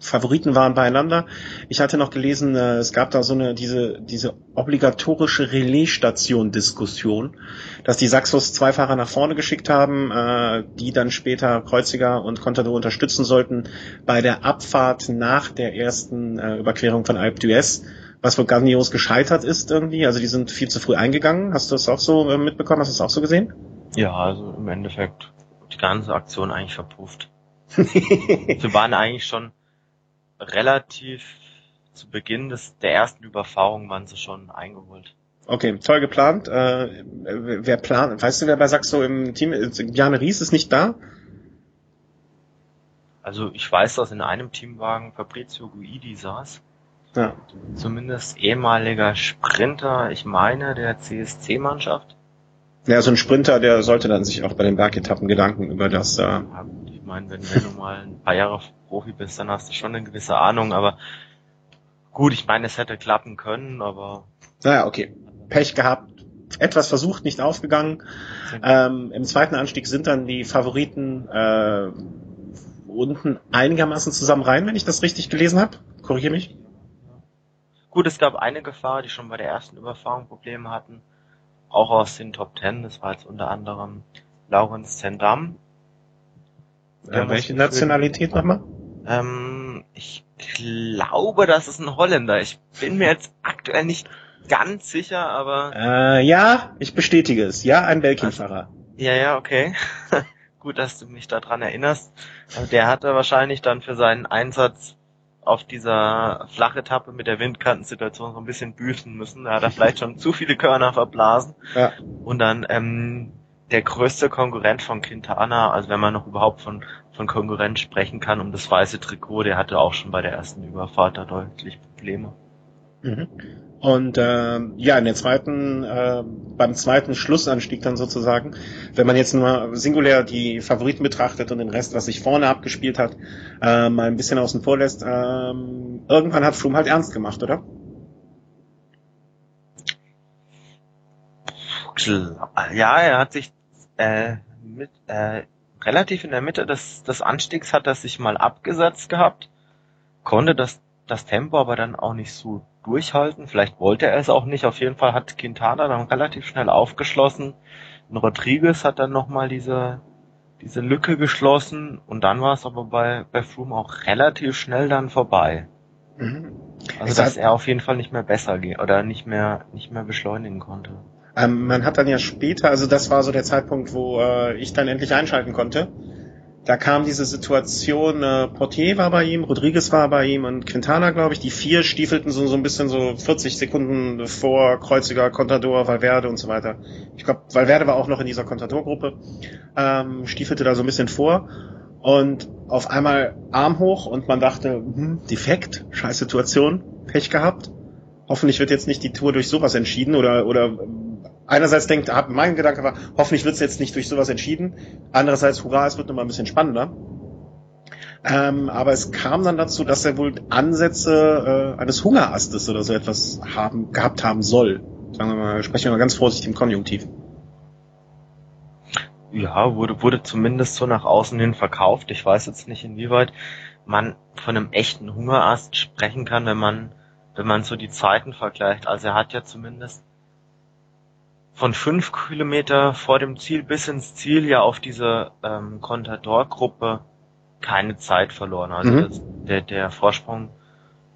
Favoriten waren beieinander. Ich hatte noch gelesen, äh, es gab da so eine diese diese obligatorische Relaisstation-Diskussion, dass die Saxos zwei Fahrer nach vorne geschickt haben, äh, die dann später Kreuziger und Contador unterstützen sollten bei der Abfahrt nach der ersten äh, Überquerung von Alpe d'Huez, was wohl grandios gescheitert ist irgendwie. Also die sind viel zu früh eingegangen. Hast du das auch so äh, mitbekommen? Hast du das auch so gesehen? Ja, also im Endeffekt die ganze Aktion eigentlich verpufft. Sie waren eigentlich schon relativ zu Beginn des, der ersten Überfahrung waren sie schon eingeholt. Okay, toll geplant. Äh, wer plant, weißt du, wer bei Saxo im Team ist? Bjarne Ries ist nicht da? Also ich weiß, dass in einem Teamwagen Fabrizio Guidi saß. Ja. Zumindest ehemaliger Sprinter, ich meine, der CSC-Mannschaft. Ja, so ein Sprinter, der sollte dann sich auch bei den Bergetappen Gedanken über das äh, ja, meine, wenn, wenn du mal ein paar Jahre Profi bist, dann hast du schon eine gewisse Ahnung, aber gut, ich meine, es hätte klappen können, aber. Naja, okay. Pech gehabt, etwas versucht, nicht aufgegangen. Ähm, Im zweiten Anstieg sind dann die Favoriten äh, unten einigermaßen zusammen rein, wenn ich das richtig gelesen habe. Korrigiere mich. Gut, es gab eine Gefahr, die schon bei der ersten Überfahrung Probleme hatten. Auch aus den Top Ten. Das war jetzt unter anderem Laurens Zendam, äh, welche Nationalität nochmal? Ähm, ich glaube, das ist ein Holländer. Ich bin mir jetzt aktuell nicht ganz sicher, aber. Äh, ja, ich bestätige es. Ja, ein Belgien-Fahrer. Ja, ja, okay. Gut, dass du mich daran erinnerst. Also der hatte wahrscheinlich dann für seinen Einsatz auf dieser Flachetappe mit der Windkantensituation so ein bisschen büßen müssen. Da hat er vielleicht schon zu viele Körner verblasen. Ja. Und dann ähm, der größte Konkurrent von Quintana, also wenn man noch überhaupt von, von Konkurrent sprechen kann, um das weiße Trikot, der hatte auch schon bei der ersten Überfahrt da deutlich Probleme. Mhm. Und äh, ja, in der zweiten, äh, beim zweiten Schlussanstieg dann sozusagen, wenn man jetzt nur singulär die Favoriten betrachtet und den Rest, was sich vorne abgespielt hat, äh, mal ein bisschen außen vor lässt, äh, irgendwann hat Froome halt ernst gemacht, oder? Ja, er hat sich äh, mit äh, relativ in der Mitte des, des Anstiegs hat er sich mal abgesetzt gehabt, konnte das, das Tempo aber dann auch nicht so durchhalten. Vielleicht wollte er es auch nicht. Auf jeden Fall hat Quintana dann relativ schnell aufgeschlossen. Und Rodriguez hat dann nochmal diese, diese Lücke geschlossen. Und dann war es aber bei, bei Froome auch relativ schnell dann vorbei. Mhm. Also, dass er auf jeden Fall nicht mehr besser geht oder nicht mehr, nicht mehr beschleunigen konnte. Ähm, man hat dann ja später, also das war so der Zeitpunkt, wo äh, ich dann endlich einschalten konnte da kam diese Situation, äh, Portier war bei ihm, Rodriguez war bei ihm und Quintana, glaube ich. Die vier stiefelten so, so ein bisschen so 40 Sekunden vor Kreuziger, Contador, Valverde und so weiter. Ich glaube, Valverde war auch noch in dieser Contador-Gruppe, ähm, stiefelte da so ein bisschen vor und auf einmal Arm hoch und man dachte, hm, defekt, scheiß Situation, Pech gehabt. Hoffentlich wird jetzt nicht die Tour durch sowas entschieden oder, oder einerseits denkt, mein Gedanke war, hoffentlich wird es jetzt nicht durch sowas entschieden. Andererseits, hurra, es wird nochmal ein bisschen spannender. Ähm, aber es kam dann dazu, dass er wohl Ansätze äh, eines Hungerastes oder so etwas haben, gehabt haben soll. Sagen wir mal, sprechen wir mal ganz vorsichtig im Konjunktiv. Ja, wurde, wurde zumindest so nach außen hin verkauft. Ich weiß jetzt nicht, inwieweit man von einem echten Hungerast sprechen kann, wenn man, wenn man so die Zeiten vergleicht. Also er hat ja zumindest von fünf Kilometer vor dem Ziel bis ins Ziel ja auf diese ähm, Contador-Gruppe keine Zeit verloren. Also mhm. das, der, der Vorsprung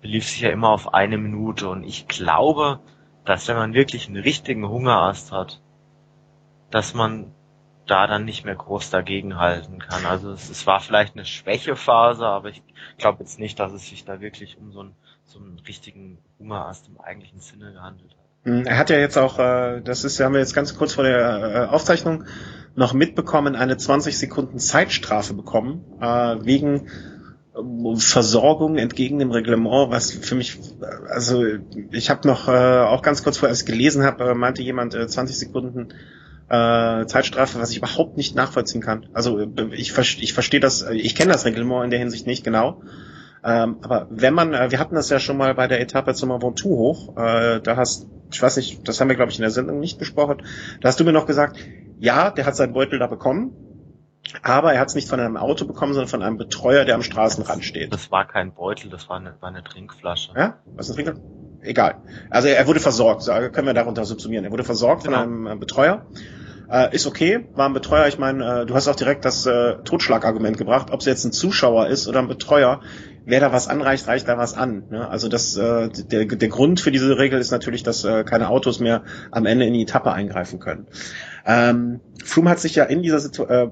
belief sich ja immer auf eine Minute und ich glaube, dass wenn man wirklich einen richtigen Hungerast hat, dass man da dann nicht mehr groß dagegen halten kann. Also es, es war vielleicht eine Schwächephase, aber ich glaube jetzt nicht, dass es sich da wirklich um so einen, so einen richtigen Hungerast im eigentlichen Sinne gehandelt hat. Hm, er hat ja jetzt auch, äh, das ist, haben wir jetzt ganz kurz vor der äh, Aufzeichnung noch mitbekommen, eine 20 Sekunden Zeitstrafe bekommen, äh, wegen Versorgung entgegen dem Reglement, was für mich, also ich habe noch auch ganz kurz vorher es gelesen habe, meinte jemand 20 Sekunden äh, Zeitstrafe, was ich überhaupt nicht nachvollziehen kann. Also ich, ich verstehe das, ich kenne das Reglement in der Hinsicht nicht genau. Ähm, aber wenn man, wir hatten das ja schon mal bei der Etappe zum Mont hoch, äh, da hast ich weiß nicht, das haben wir glaube ich in der Sendung nicht besprochen, da hast du mir noch gesagt, ja, der hat seinen Beutel da bekommen, aber er hat es nicht von einem Auto bekommen, sondern von einem Betreuer, der am Straßenrand steht. Das war kein Beutel, das war eine, war eine Trinkflasche. Ja? Was ist eine Trinkflasche? Egal. Also er, wurde versorgt, so können wir darunter subsumieren. Er wurde versorgt genau. von einem äh, Betreuer. Äh, ist okay, war ein Betreuer. Ich meine, äh, du hast auch direkt das äh, Totschlagargument gebracht, ob es jetzt ein Zuschauer ist oder ein Betreuer wer da was anreicht, reicht da was an. Ne? Also das, äh, der, der Grund für diese Regel ist natürlich, dass äh, keine Autos mehr am Ende in die Etappe eingreifen können. Ähm, Froome hat sich ja in dieser Situation, äh,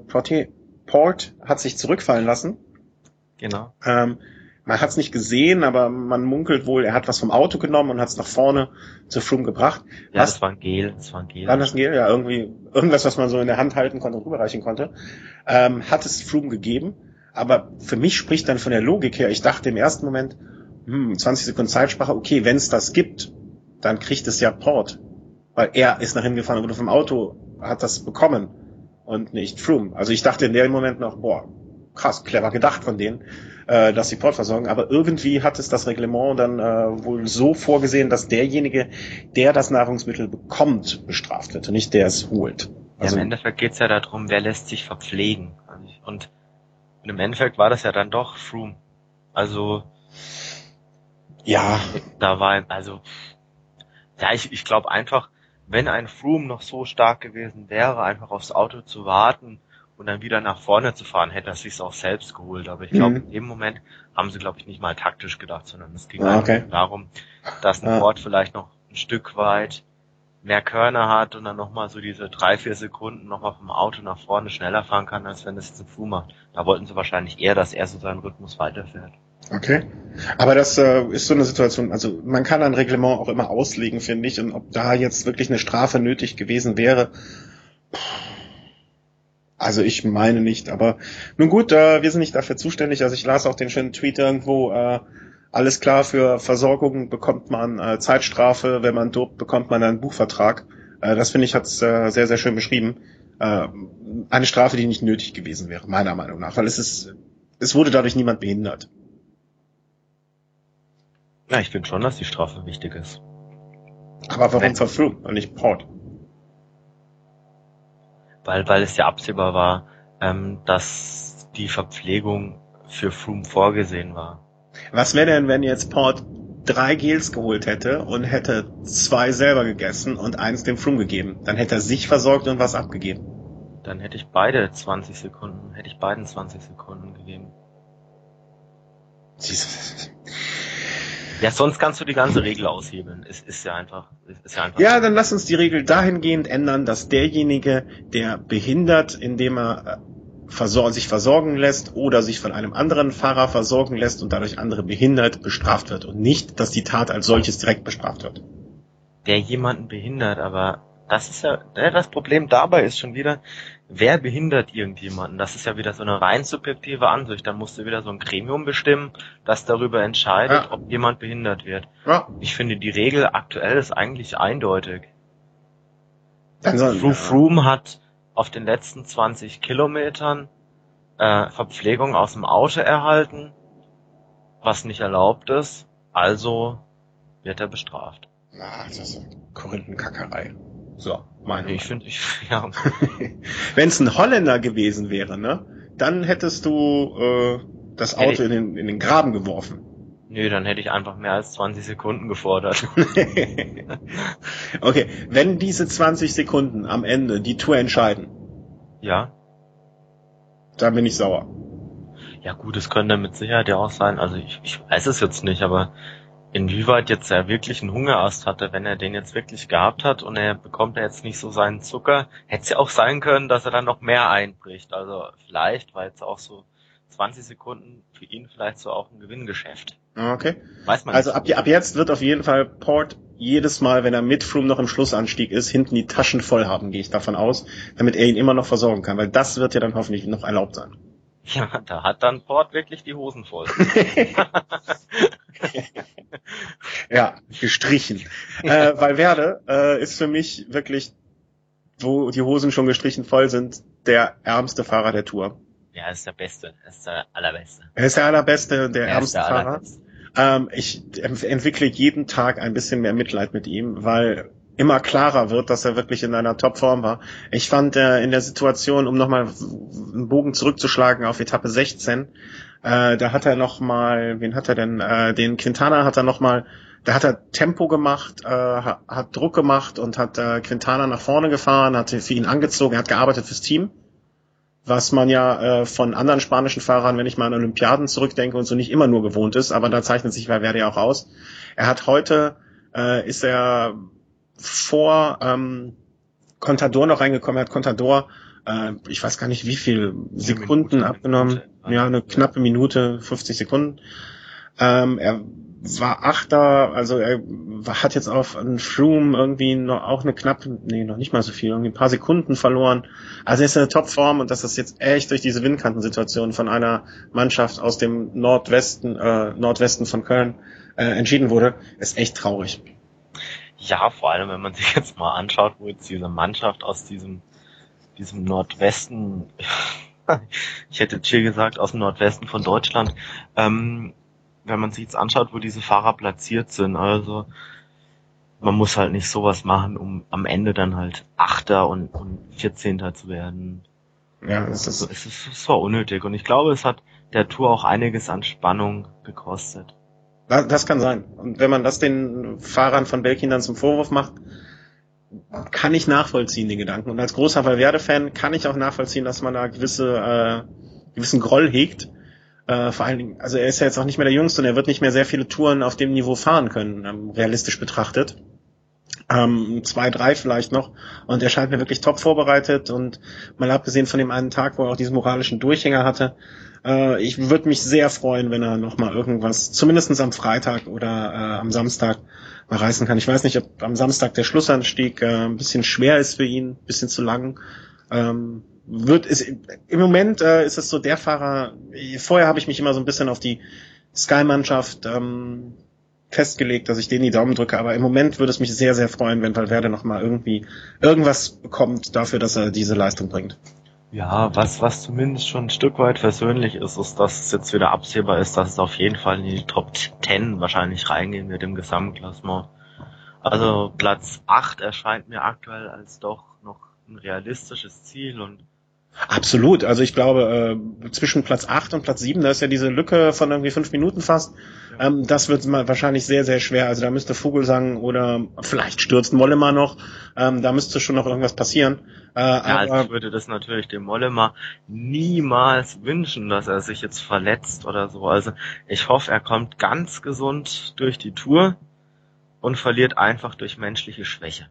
Port hat sich zurückfallen lassen. Genau. Ähm, man hat es nicht gesehen, aber man munkelt wohl, er hat was vom Auto genommen und hat es nach vorne zu Froome gebracht. Ja, was, das war ein Gel, das war ein Gel. War das ein Gel? Ja, irgendwie irgendwas, was man so in der Hand halten konnte und rüberreichen konnte. Ähm, hat es Froome gegeben. Aber für mich spricht dann von der Logik her, ich dachte im ersten Moment, hm, 20 Sekunden Zeitsprache, okay, wenn es das gibt, dann kriegt es ja Port. Weil er ist nach hinten gefahren und wurde vom Auto, hat das bekommen und nicht Froome. Also ich dachte in dem Moment noch, boah, krass, clever gedacht von denen, äh, dass sie Port versorgen. Aber irgendwie hat es das Reglement dann äh, wohl so vorgesehen, dass derjenige, der das Nahrungsmittel bekommt, bestraft wird und nicht der es holt. Also, ja, Im Endeffekt geht's ja darum, wer lässt sich verpflegen. Und und im Endeffekt war das ja dann doch Froome. Also ja, da war also ja, ich, ich glaube einfach, wenn ein Froome noch so stark gewesen wäre, einfach aufs Auto zu warten und dann wieder nach vorne zu fahren, hätte er sich's auch selbst geholt. Aber ich glaube, mhm. in dem Moment haben sie, glaube ich, nicht mal taktisch gedacht, sondern es ging ah, okay. darum, dass ein ah. Ford vielleicht noch ein Stück weit mehr Körner hat und dann nochmal so diese drei, vier Sekunden nochmal vom Auto nach vorne schneller fahren kann, als wenn es jetzt ein macht. Da wollten sie wahrscheinlich eher, dass er so seinen Rhythmus weiterfährt. Okay. Aber das äh, ist so eine Situation, also man kann ein Reglement auch immer auslegen, finde ich, und ob da jetzt wirklich eine Strafe nötig gewesen wäre. Also ich meine nicht, aber nun gut, äh, wir sind nicht dafür zuständig. Also ich las auch den schönen Tweet irgendwo, äh, alles klar, für Versorgung bekommt man äh, Zeitstrafe, wenn man dobt, bekommt man einen Buchvertrag. Äh, das finde ich hat's äh, sehr, sehr schön beschrieben. Äh, eine Strafe, die nicht nötig gewesen wäre, meiner Meinung nach, weil es ist, es wurde dadurch niemand behindert. Ja, ich finde schon, dass die Strafe wichtig ist. Aber warum für Froome und nicht Port? Weil, weil es ja absehbar war, ähm, dass die Verpflegung für Froome vorgesehen war. Was wäre denn, wenn jetzt Port drei Gels geholt hätte und hätte zwei selber gegessen und eins dem Froome gegeben? Dann hätte er sich versorgt und was abgegeben. Dann hätte ich beide 20 Sekunden, hätte ich beiden 20 Sekunden gegeben. Ja, sonst kannst du die ganze Regel aushebeln. Ist, ist ja einfach, ist ja einfach. Ja, dann lass uns die Regel dahingehend ändern, dass derjenige, der behindert, indem er versor sich versorgen lässt oder sich von einem anderen Fahrer versorgen lässt und dadurch andere behindert, bestraft wird und nicht, dass die Tat als solches direkt bestraft wird. Der jemanden behindert, aber das ist ja, das Problem dabei ist schon wieder, wer behindert irgendjemanden? Das ist ja wieder so eine rein subjektive Ansicht. Da musst du wieder so ein Gremium bestimmen, das darüber entscheidet, ja. ob jemand behindert wird. Ja. Ich finde, die Regel aktuell ist eigentlich eindeutig. Froome Froome hat auf den letzten 20 Kilometern äh, Verpflegung aus dem Auto erhalten, was nicht erlaubt ist, also wird er bestraft. Ah, das ist Korinthenkackerei. So, meine Ich finde, ich, ja. Wenn es ein Holländer gewesen wäre, ne, dann hättest du äh, das Auto in den, in den Graben geworfen. Nö, dann hätte ich einfach mehr als 20 Sekunden gefordert. okay, wenn diese 20 Sekunden am Ende die Tour entscheiden. Ja. Dann bin ich sauer. Ja gut, es könnte mit Sicherheit ja auch sein. Also ich, ich weiß es jetzt nicht, aber inwieweit jetzt er wirklich einen Hungerast hatte, wenn er den jetzt wirklich gehabt hat und er bekommt ja jetzt nicht so seinen Zucker, hätte es ja auch sein können, dass er dann noch mehr einbricht. Also vielleicht war jetzt auch so 20 Sekunden für ihn vielleicht so auch ein Gewinngeschäft. Okay. Weiß man also ab, ab jetzt wird auf jeden Fall Port jedes Mal, wenn er mit Froome noch im Schlussanstieg ist, hinten die Taschen voll haben, gehe ich davon aus, damit er ihn immer noch versorgen kann, weil das wird ja dann hoffentlich noch erlaubt sein. Ja, da hat dann Port wirklich die Hosen voll. ja, gestrichen. äh, Valverde äh, ist für mich wirklich, wo die Hosen schon gestrichen voll sind, der ärmste Fahrer der Tour. Ja, er ist der Beste. Er ist der Allerbeste. Er ist der Allerbeste, der er ärmste der Fahrer. Ähm, ich entwickle jeden Tag ein bisschen mehr Mitleid mit ihm, weil immer klarer wird, dass er wirklich in einer Topform war. Ich fand äh, in der Situation, um nochmal einen Bogen zurückzuschlagen auf Etappe 16, äh, da hat er nochmal, wen hat er denn? Äh, den Quintana hat er nochmal, da hat er Tempo gemacht, äh, hat Druck gemacht und hat äh, Quintana nach vorne gefahren, hat für ihn angezogen, er hat gearbeitet fürs Team was man ja äh, von anderen spanischen Fahrern, wenn ich mal an Olympiaden zurückdenke und so nicht immer nur gewohnt ist, aber da zeichnet sich Valverde auch aus. Er hat heute, äh, ist er vor ähm, Contador noch reingekommen, er hat Contador, äh, ich weiß gar nicht wie viel Sekunden abgenommen, Minute, ja, eine knappe Minute, 50 Sekunden. Ähm, er war Achter, also er hat jetzt auf einen Froome irgendwie noch, auch eine knappe, nee, noch nicht mal so viel, irgendwie ein paar Sekunden verloren. Also er ist in der Topform und dass das jetzt echt durch diese Windkantensituation von einer Mannschaft aus dem Nordwesten, äh, Nordwesten von Köln äh, entschieden wurde, ist echt traurig. Ja, vor allem, wenn man sich jetzt mal anschaut, wo jetzt diese Mannschaft aus diesem, diesem Nordwesten, ich hätte hier gesagt, aus dem Nordwesten von Deutschland, ähm, wenn man sich jetzt anschaut, wo diese Fahrer platziert sind. Also man muss halt nicht sowas machen, um am Ende dann halt Achter und, und Vierzehnter zu werden. Ja, das ist, es ist, es war unnötig und ich glaube, es hat der Tour auch einiges an Spannung gekostet. Das kann sein. Und wenn man das den Fahrern von Belkin dann zum Vorwurf macht, kann ich nachvollziehen, die Gedanken. Und als großer Valverde-Fan kann ich auch nachvollziehen, dass man da gewisse, äh, gewissen Groll hegt äh, vor allen Dingen, also er ist ja jetzt auch nicht mehr der Jüngste und er wird nicht mehr sehr viele Touren auf dem Niveau fahren können, ähm, realistisch betrachtet. Ähm, zwei, drei vielleicht noch. Und er scheint mir wirklich top vorbereitet und mal abgesehen von dem einen Tag, wo er auch diesen moralischen Durchhänger hatte, äh, ich würde mich sehr freuen, wenn er noch mal irgendwas, zumindestens am Freitag oder äh, am Samstag mal reißen kann. Ich weiß nicht, ob am Samstag der Schlussanstieg äh, ein bisschen schwer ist für ihn, ein bisschen zu lang. Ähm, wird ist im Moment äh, ist es so der Fahrer. Vorher habe ich mich immer so ein bisschen auf die Sky-Mannschaft ähm, festgelegt, dass ich denen die Daumen drücke, aber im Moment würde es mich sehr, sehr freuen, wenn Valverde nochmal irgendwie irgendwas bekommt dafür, dass er diese Leistung bringt. Ja, was, was zumindest schon ein Stück weit versöhnlich ist, ist, dass es jetzt wieder absehbar ist, dass es auf jeden Fall in die Top 10 wahrscheinlich reingehen wird im Gesamtklassement. Also Platz 8 erscheint mir aktuell als doch noch ein realistisches Ziel und Absolut. Also ich glaube, äh, zwischen Platz 8 und Platz 7, da ist ja diese Lücke von irgendwie fünf Minuten fast. Ähm, das wird mal wahrscheinlich sehr, sehr schwer. Also da müsste Vogelsang oder vielleicht stürzt Mollema noch. Ähm, da müsste schon noch irgendwas passieren. Äh, ja, aber, also ich würde das natürlich dem Mollema niemals wünschen, dass er sich jetzt verletzt oder so. Also ich hoffe, er kommt ganz gesund durch die Tour und verliert einfach durch menschliche Schwäche.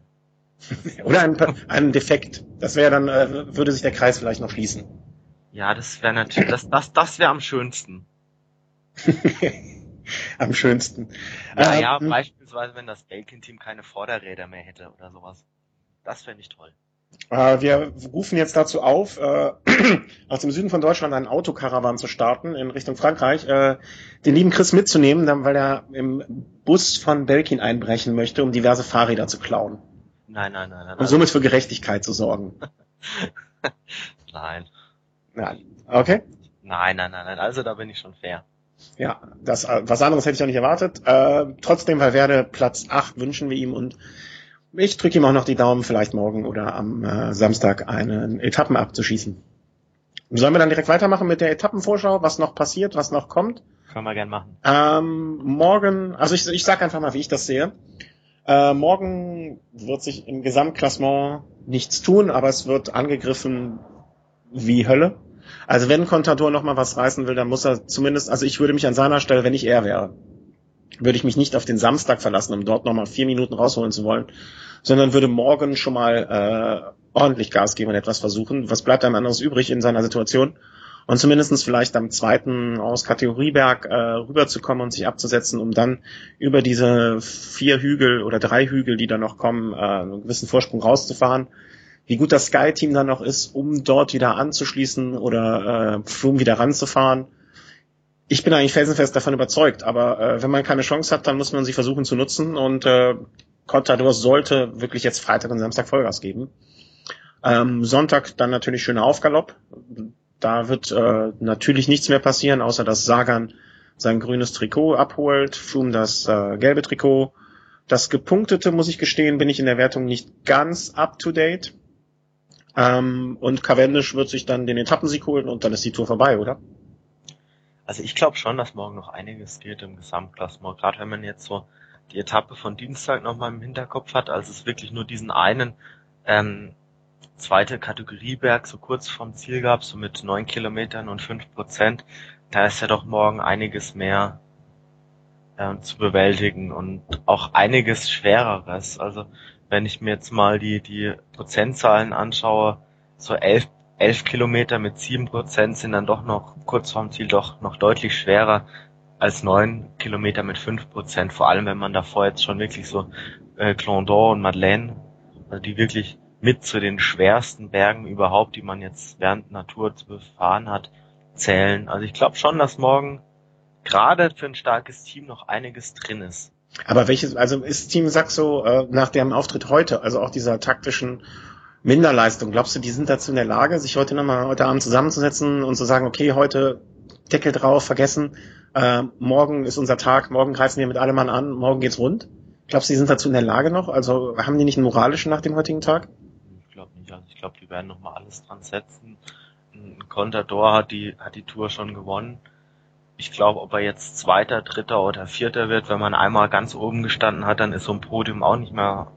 Oder ein, ein Defekt. Das wäre dann, äh, würde sich der Kreis vielleicht noch schließen. Ja, das wäre natürlich, das, das, das wäre am schönsten. am schönsten. Ja, ähm, ja, beispielsweise, wenn das Belkin-Team keine Vorderräder mehr hätte oder sowas. Das fände ich toll. Äh, wir rufen jetzt dazu auf, äh, aus dem Süden von Deutschland einen Autokarawan zu starten in Richtung Frankreich, äh, den lieben Chris mitzunehmen, dann, weil er im Bus von Belkin einbrechen möchte, um diverse Fahrräder zu klauen. Nein, nein, nein, nein. Um somit für Gerechtigkeit zu sorgen. nein. Nein. Okay? Nein, nein, nein, nein. Also da bin ich schon fair. Ja, das, was anderes hätte ich auch nicht erwartet. Äh, trotzdem, weil Werde Platz 8 wünschen wir ihm und ich drücke ihm auch noch die Daumen, vielleicht morgen oder am äh, Samstag einen Etappen abzuschießen. Sollen wir dann direkt weitermachen mit der Etappenvorschau, was noch passiert, was noch kommt? Können wir gern machen. Ähm, morgen, also ich, ich sag einfach mal, wie ich das sehe. Äh, morgen wird sich im Gesamtklassement nichts tun, aber es wird angegriffen wie Hölle. Also wenn Contador noch mal was reißen will, dann muss er zumindest, also ich würde mich an seiner Stelle, wenn ich er wäre, würde ich mich nicht auf den Samstag verlassen, um dort noch mal vier Minuten rausholen zu wollen, sondern würde morgen schon mal äh, ordentlich Gas geben und etwas versuchen. Was bleibt einem anderes übrig in seiner Situation? Und zumindestens vielleicht am zweiten aus Kategorieberg äh, rüberzukommen und sich abzusetzen, um dann über diese vier Hügel oder drei Hügel, die da noch kommen, äh, einen gewissen Vorsprung rauszufahren. Wie gut das Sky-Team dann noch ist, um dort wieder anzuschließen oder äh, Froome wieder ranzufahren. Ich bin eigentlich felsenfest davon überzeugt, aber äh, wenn man keine Chance hat, dann muss man sie versuchen zu nutzen und äh, Contador sollte wirklich jetzt Freitag und Samstag Vollgas geben. Ähm, Sonntag dann natürlich schöner Aufgalopp. Da wird äh, natürlich nichts mehr passieren, außer dass Sagan sein grünes Trikot abholt, Froome das äh, gelbe Trikot. Das gepunktete, muss ich gestehen, bin ich in der Wertung nicht ganz up to date. Ähm, und Cavendish wird sich dann den Etappensieg holen und dann ist die Tour vorbei, oder? Also ich glaube schon, dass morgen noch einiges geht im Gesamtklassement. Gerade wenn man jetzt so die Etappe von Dienstag nochmal im Hinterkopf hat, als es wirklich nur diesen einen ähm, zweite Kategorieberg so kurz vorm Ziel gab, so mit neun Kilometern und fünf Prozent, da ist ja doch morgen einiges mehr äh, zu bewältigen und auch einiges schwereres. Also wenn ich mir jetzt mal die, die Prozentzahlen anschaue, so elf, elf Kilometer mit sieben Prozent sind dann doch noch kurz vorm Ziel doch noch deutlich schwerer als neun Kilometer mit fünf Prozent. Vor allem, wenn man davor jetzt schon wirklich so äh, Clondon und Madeleine, also die wirklich mit zu den schwersten Bergen überhaupt, die man jetzt während Natur zu befahren hat, zählen. Also ich glaube schon, dass morgen gerade für ein starkes Team noch einiges drin ist. Aber welches, also ist Team Saxo äh, nach deren Auftritt heute, also auch dieser taktischen Minderleistung, glaubst du, die sind dazu in der Lage, sich heute nochmal heute Abend zusammenzusetzen und zu sagen, okay, heute Deckel drauf, vergessen, äh, morgen ist unser Tag, morgen greifen wir mit allem an, morgen geht's rund? Glaubst du, die sind dazu in der Lage noch? Also haben die nicht einen moralischen nach dem heutigen Tag? Ich glaube, die werden nochmal alles dran setzen. Ein Contador hat die, hat die Tour schon gewonnen. Ich glaube, ob er jetzt Zweiter, Dritter oder Vierter wird, wenn man einmal ganz oben gestanden hat, dann ist so ein Podium auch nicht mehr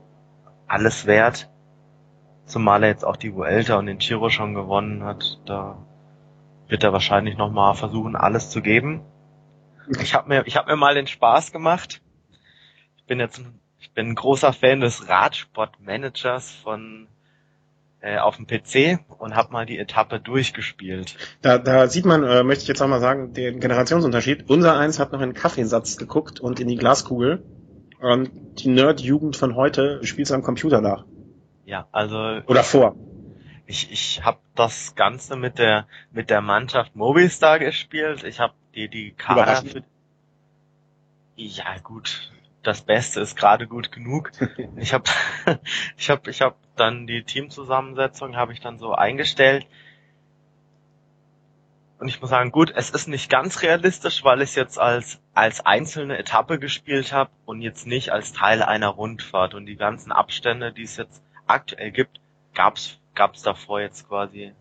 alles wert. Zumal er jetzt auch die Vuelta und den Giro schon gewonnen hat. Da wird er wahrscheinlich nochmal versuchen, alles zu geben. Ich habe mir, ich hab mir mal den Spaß gemacht. Ich bin jetzt ein, ich bin ein großer Fan des Radsportmanagers von äh, auf dem PC und habe mal die Etappe durchgespielt. Da, da sieht man, äh, möchte ich jetzt auch mal sagen, den Generationsunterschied. Unser eins hat noch in Kaffeesatz geguckt und in die Glaskugel. Und die Nerd-Jugend von heute spielt es am Computer nach. Ja, also. Oder vor. Ich, ich habe das Ganze mit der mit der Mannschaft Movistar gespielt. Ich habe die die Kader für, Ja, gut. Das Beste ist gerade gut genug. Ich habe ich hab, ich hab dann die Teamzusammensetzung habe ich dann so eingestellt. Und ich muss sagen, gut, es ist nicht ganz realistisch, weil ich es jetzt als, als einzelne Etappe gespielt habe und jetzt nicht als Teil einer Rundfahrt. Und die ganzen Abstände, die es jetzt aktuell gibt, gab's gab's davor jetzt quasi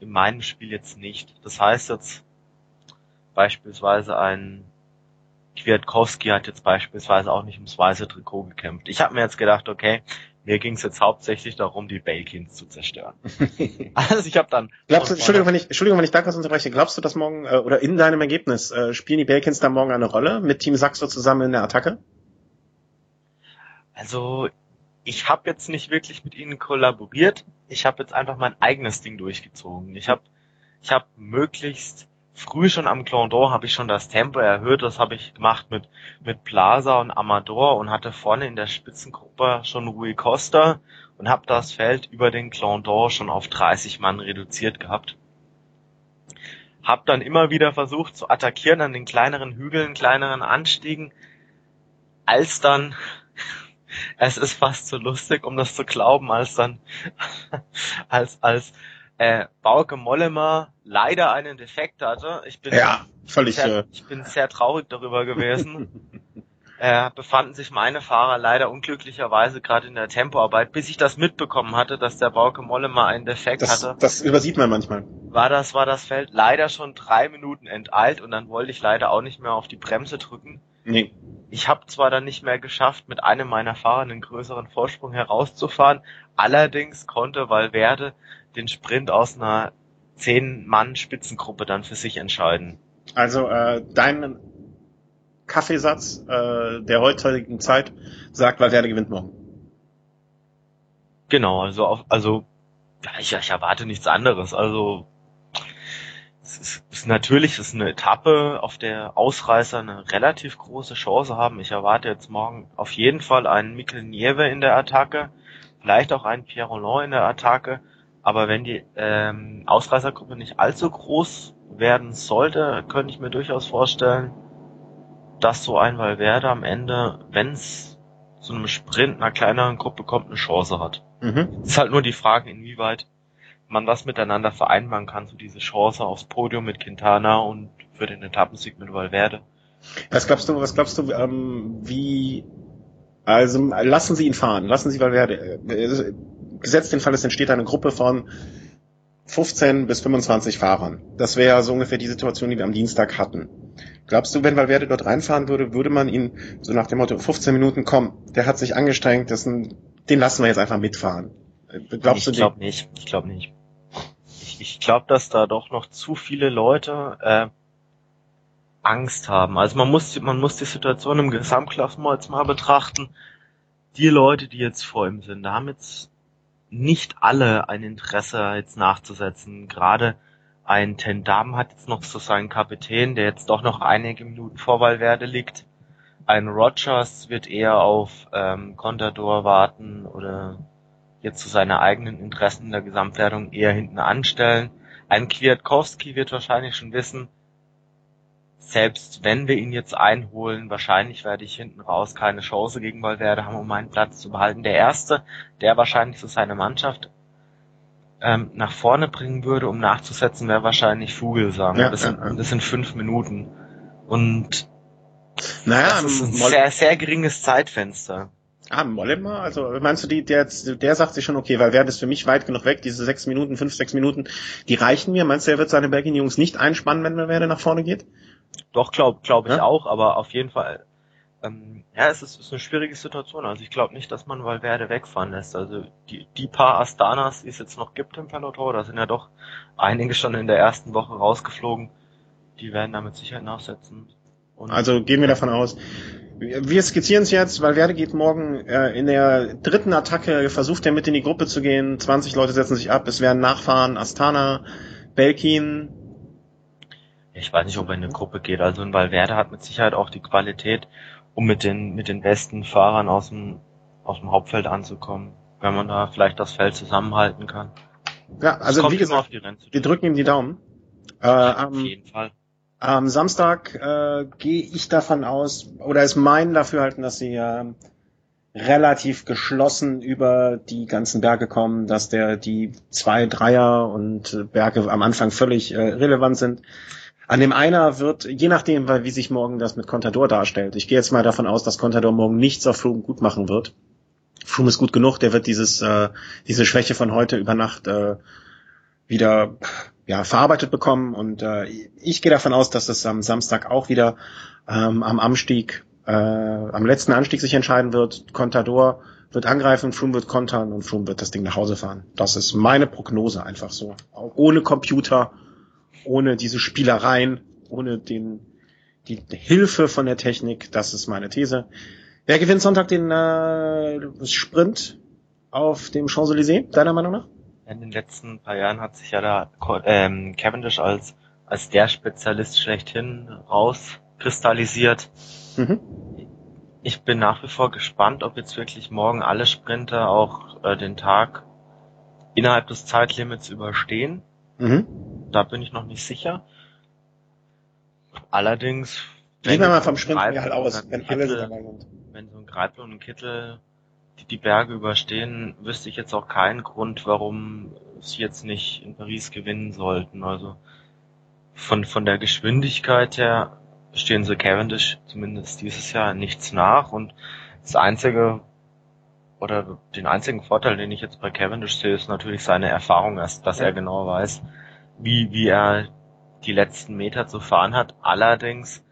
in meinem Spiel jetzt nicht. Das heißt jetzt beispielsweise ein Kwiatkowski hat jetzt beispielsweise auch nicht ums weiße Trikot gekämpft. Ich habe mir jetzt gedacht, okay, mir ging es jetzt hauptsächlich darum, die Belkins zu zerstören. also ich habe dann. Glaubst du, Entschuldigung, wenn ich, Entschuldigung, wenn ich danke unterbreche. Glaubst du, dass morgen äh, oder in deinem Ergebnis äh, spielen die Belkins dann morgen eine Rolle mit Team Saxo zusammen in der Attacke? Also ich habe jetzt nicht wirklich mit ihnen kollaboriert. Ich habe jetzt einfach mein eigenes Ding durchgezogen. Ich habe ich hab möglichst früh schon am Clan d'Or habe ich schon das Tempo erhöht. Das habe ich gemacht mit mit Plaza und Amador und hatte vorne in der Spitzengruppe schon Rui Costa und habe das Feld über den Clan d'Or schon auf 30 Mann reduziert gehabt. Hab dann immer wieder versucht zu attackieren an den kleineren Hügeln, kleineren Anstiegen, als dann es ist fast so lustig, um das zu glauben, als dann, als, als äh, Bauke Mollema leider einen Defekt hatte. Ich bin, ja, völlig, sehr, ich bin sehr traurig darüber gewesen. äh, befanden sich meine Fahrer leider unglücklicherweise gerade in der Tempoarbeit, bis ich das mitbekommen hatte, dass der Bauke Mollema einen Defekt das, hatte. Das übersieht man manchmal. War das, war das Feld leider schon drei Minuten enteilt und dann wollte ich leider auch nicht mehr auf die Bremse drücken. Nee. Ich habe zwar dann nicht mehr geschafft, mit einem meiner Fahrer einen größeren Vorsprung herauszufahren, allerdings konnte Valverde den Sprint aus einer Zehn-Mann-Spitzengruppe dann für sich entscheiden. Also äh, dein Kaffeesatz äh, der heutigen Zeit sagt, Valverde gewinnt morgen. Genau, also auf, also ja, ich, ich erwarte nichts anderes. Also es ist, ist natürlich es ist eine Etappe, auf der Ausreißer eine relativ große Chance haben. Ich erwarte jetzt morgen auf jeden Fall einen Mikkel Nieve in der Attacke, vielleicht auch einen Pierre Roland in der Attacke. Aber wenn die ähm, Ausreißergruppe nicht allzu groß werden sollte, könnte ich mir durchaus vorstellen, dass so ein Valverde am Ende, wenn es zu einem Sprint einer kleineren Gruppe kommt, eine Chance hat. Mhm. ist halt nur die Frage, inwieweit man was miteinander vereinbaren kann, so diese Chance aufs Podium mit Quintana und für den Etappensieg mit Valverde. Was glaubst du, was glaubst du, ähm, wie, also lassen Sie ihn fahren, lassen Sie Valverde, äh, gesetzt den Fall, es entsteht eine Gruppe von 15 bis 25 Fahrern. Das wäre so ungefähr die Situation, die wir am Dienstag hatten. Glaubst du, wenn Valverde dort reinfahren würde, würde man ihn so nach dem Motto 15 Minuten kommen, der hat sich angestrengt, ein, den lassen wir jetzt einfach mitfahren. Äh, glaubst ich glaube nicht. Ich glaube nicht ich glaube, dass da doch noch zu viele Leute äh, Angst haben. Also man muss, man muss die Situation im Gesamtklassement jetzt mal betrachten. Die Leute, die jetzt vor ihm sind, da haben jetzt nicht alle ein Interesse jetzt nachzusetzen. Gerade ein Tendam hat jetzt noch so seinen Kapitän, der jetzt doch noch einige Minuten vor Valverde liegt. Ein Rogers wird eher auf ähm, Contador warten oder jetzt zu seiner eigenen Interessen in der Gesamtwertung eher hinten anstellen. Ein Kwiatkowski wird wahrscheinlich schon wissen, selbst wenn wir ihn jetzt einholen, wahrscheinlich werde ich hinten raus keine Chance gegen Valverde haben, um meinen Platz zu behalten. Der erste, der wahrscheinlich so seine Mannschaft ähm, nach vorne bringen würde, um nachzusetzen, wäre wahrscheinlich Vogelsang. Ja, das, sind, ja, ja. das sind fünf Minuten. Und naja, das ist ein sehr, sehr geringes Zeitfenster. Ah, Mollema? Also meinst du, die, der, der sagt sich schon, okay, weil wer ist für mich weit genug weg, diese sechs Minuten, fünf, sechs Minuten, die reichen mir. Meinst du, er wird seine Bergin-Jungs nicht einspannen, wenn Valverde nach vorne geht? Doch, glaube glaub ich ja? auch, aber auf jeden Fall, ähm, ja, es ist, ist eine schwierige Situation. Also ich glaube nicht, dass man Valverde wegfahren lässt. Also die, die paar Astanas, die es jetzt noch gibt im Peloton, da sind ja doch einige schon in der ersten Woche rausgeflogen, die werden damit sicher nachsetzen. Und also gehen wir davon aus, wir skizzieren es jetzt, weil Werde geht morgen äh, in der dritten Attacke, versucht er mit in die Gruppe zu gehen, 20 Leute setzen sich ab, es werden nachfahren, Astana, Belkin. Ich weiß nicht, ob er in eine Gruppe geht, also in Valverde hat mit Sicherheit auch die Qualität, um mit den, mit den besten Fahrern aus dem, aus dem Hauptfeld anzukommen, wenn man da vielleicht das Feld zusammenhalten kann. Ja, also wie gesagt, wir drücken ihm die Daumen. Äh, auf jeden Fall Am Samstag äh, gehe ich davon aus, oder ist mein Dafürhalten, dass sie äh, relativ geschlossen über die ganzen Berge kommen, dass der die zwei Dreier und Berge am Anfang völlig äh, relevant sind. An dem einer wird, je nachdem, wie sich morgen das mit Contador darstellt. Ich gehe jetzt mal davon aus, dass Contador morgen nichts auf Froome gut machen wird. Froome ist gut genug, der wird dieses, äh, diese Schwäche von heute über Nacht äh, wieder ja, verarbeitet bekommen. Und äh, ich gehe davon aus, dass es am Samstag auch wieder ähm, am Anstieg, äh, am letzten Anstieg sich entscheiden wird. Contador wird angreifen, Froome wird kontern und Froome wird das Ding nach Hause fahren. Das ist meine Prognose einfach so. Auch ohne Computer ohne diese Spielereien, ohne den, die Hilfe von der Technik. Das ist meine These. Wer gewinnt Sonntag den äh, Sprint auf dem Champs-Élysées, deiner Meinung nach? In den letzten paar Jahren hat sich ja da ähm, Cavendish als, als der Spezialist schlechthin rauskristallisiert. Mhm. Ich bin nach wie vor gespannt, ob jetzt wirklich morgen alle Sprinter auch äh, den Tag innerhalb des Zeitlimits überstehen. Mhm. Da bin ich noch nicht sicher. Allerdings, wenn wir mal vom Sprinten halt aus, wenn Kittel, alle dabei sind. Wenn so ein Greipel und ein Kittel die, die Berge überstehen, wüsste ich jetzt auch keinen Grund, warum sie jetzt nicht in Paris gewinnen sollten. Also von, von der Geschwindigkeit her stehen sie Cavendish zumindest dieses Jahr nichts nach und das einzige oder den einzigen Vorteil, den ich jetzt bei Cavendish sehe, ist natürlich seine Erfahrung, dass, dass er genau weiß, wie, wie er die letzten Meter zu fahren hat. Allerdings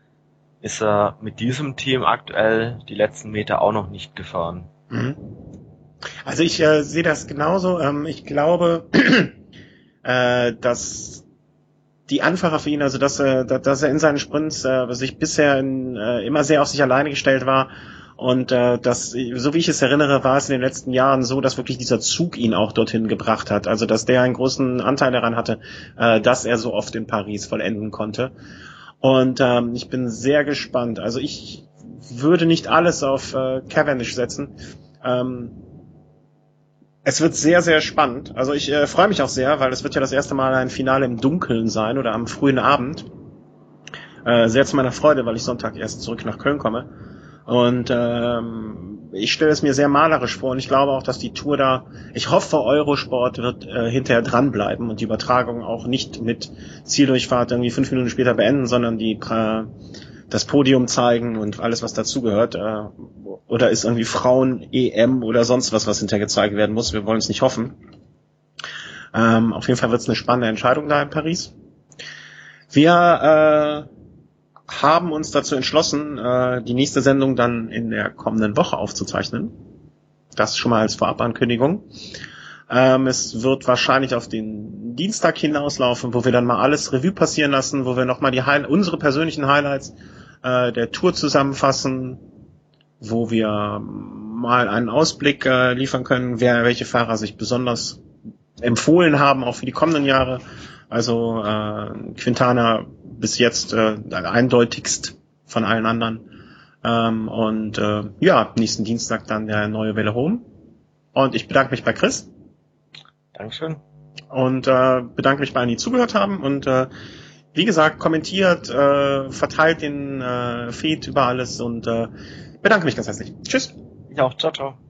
ist er mit diesem Team aktuell die letzten Meter auch noch nicht gefahren. Mhm. Also ich äh, sehe das genauso. Ähm, ich glaube, äh, dass die Anfahrer für ihn, also dass, äh, dass er in seinen Sprints äh, sich bisher in, äh, immer sehr auf sich alleine gestellt war und äh, das, so wie ich es erinnere, war es in den letzten Jahren so, dass wirklich dieser Zug ihn auch dorthin gebracht hat. Also dass der einen großen Anteil daran hatte, äh, dass er so oft in Paris vollenden konnte. Und ähm, ich bin sehr gespannt. Also ich würde nicht alles auf äh, Cavendish setzen. Ähm, es wird sehr, sehr spannend. Also ich äh, freue mich auch sehr, weil es wird ja das erste Mal ein Finale im Dunkeln sein oder am frühen Abend. Äh, sehr zu meiner Freude, weil ich Sonntag erst zurück nach Köln komme. Und ähm, ich stelle es mir sehr malerisch vor und ich glaube auch, dass die Tour da, ich hoffe, Eurosport wird äh, hinterher dranbleiben und die Übertragung auch nicht mit Zieldurchfahrt irgendwie fünf Minuten später beenden, sondern die äh, das Podium zeigen und alles, was dazugehört. Äh, oder ist irgendwie Frauen-EM oder sonst was, was hinterher gezeigt werden muss. Wir wollen es nicht hoffen. Ähm, auf jeden Fall wird es eine spannende Entscheidung da in Paris. Wir äh, haben uns dazu entschlossen, äh, die nächste Sendung dann in der kommenden Woche aufzuzeichnen. Das schon mal als Vorabankündigung. Ähm, es wird wahrscheinlich auf den Dienstag hinauslaufen, wo wir dann mal alles Revue passieren lassen, wo wir nochmal die Heil unsere persönlichen Highlights äh, der Tour zusammenfassen, wo wir mal einen Ausblick äh, liefern können, wer welche Fahrer sich besonders empfohlen haben, auch für die kommenden Jahre. Also äh, Quintana bis jetzt äh, eindeutigst von allen anderen. Ähm, und äh, ja, nächsten Dienstag dann der neue Welle Home. Und ich bedanke mich bei Chris. Dankeschön. Und äh, bedanke mich bei allen, die zugehört haben. Und äh, wie gesagt, kommentiert, äh, verteilt den äh, Feed über alles und äh, bedanke mich ganz herzlich. Tschüss. Ja, ciao, ciao.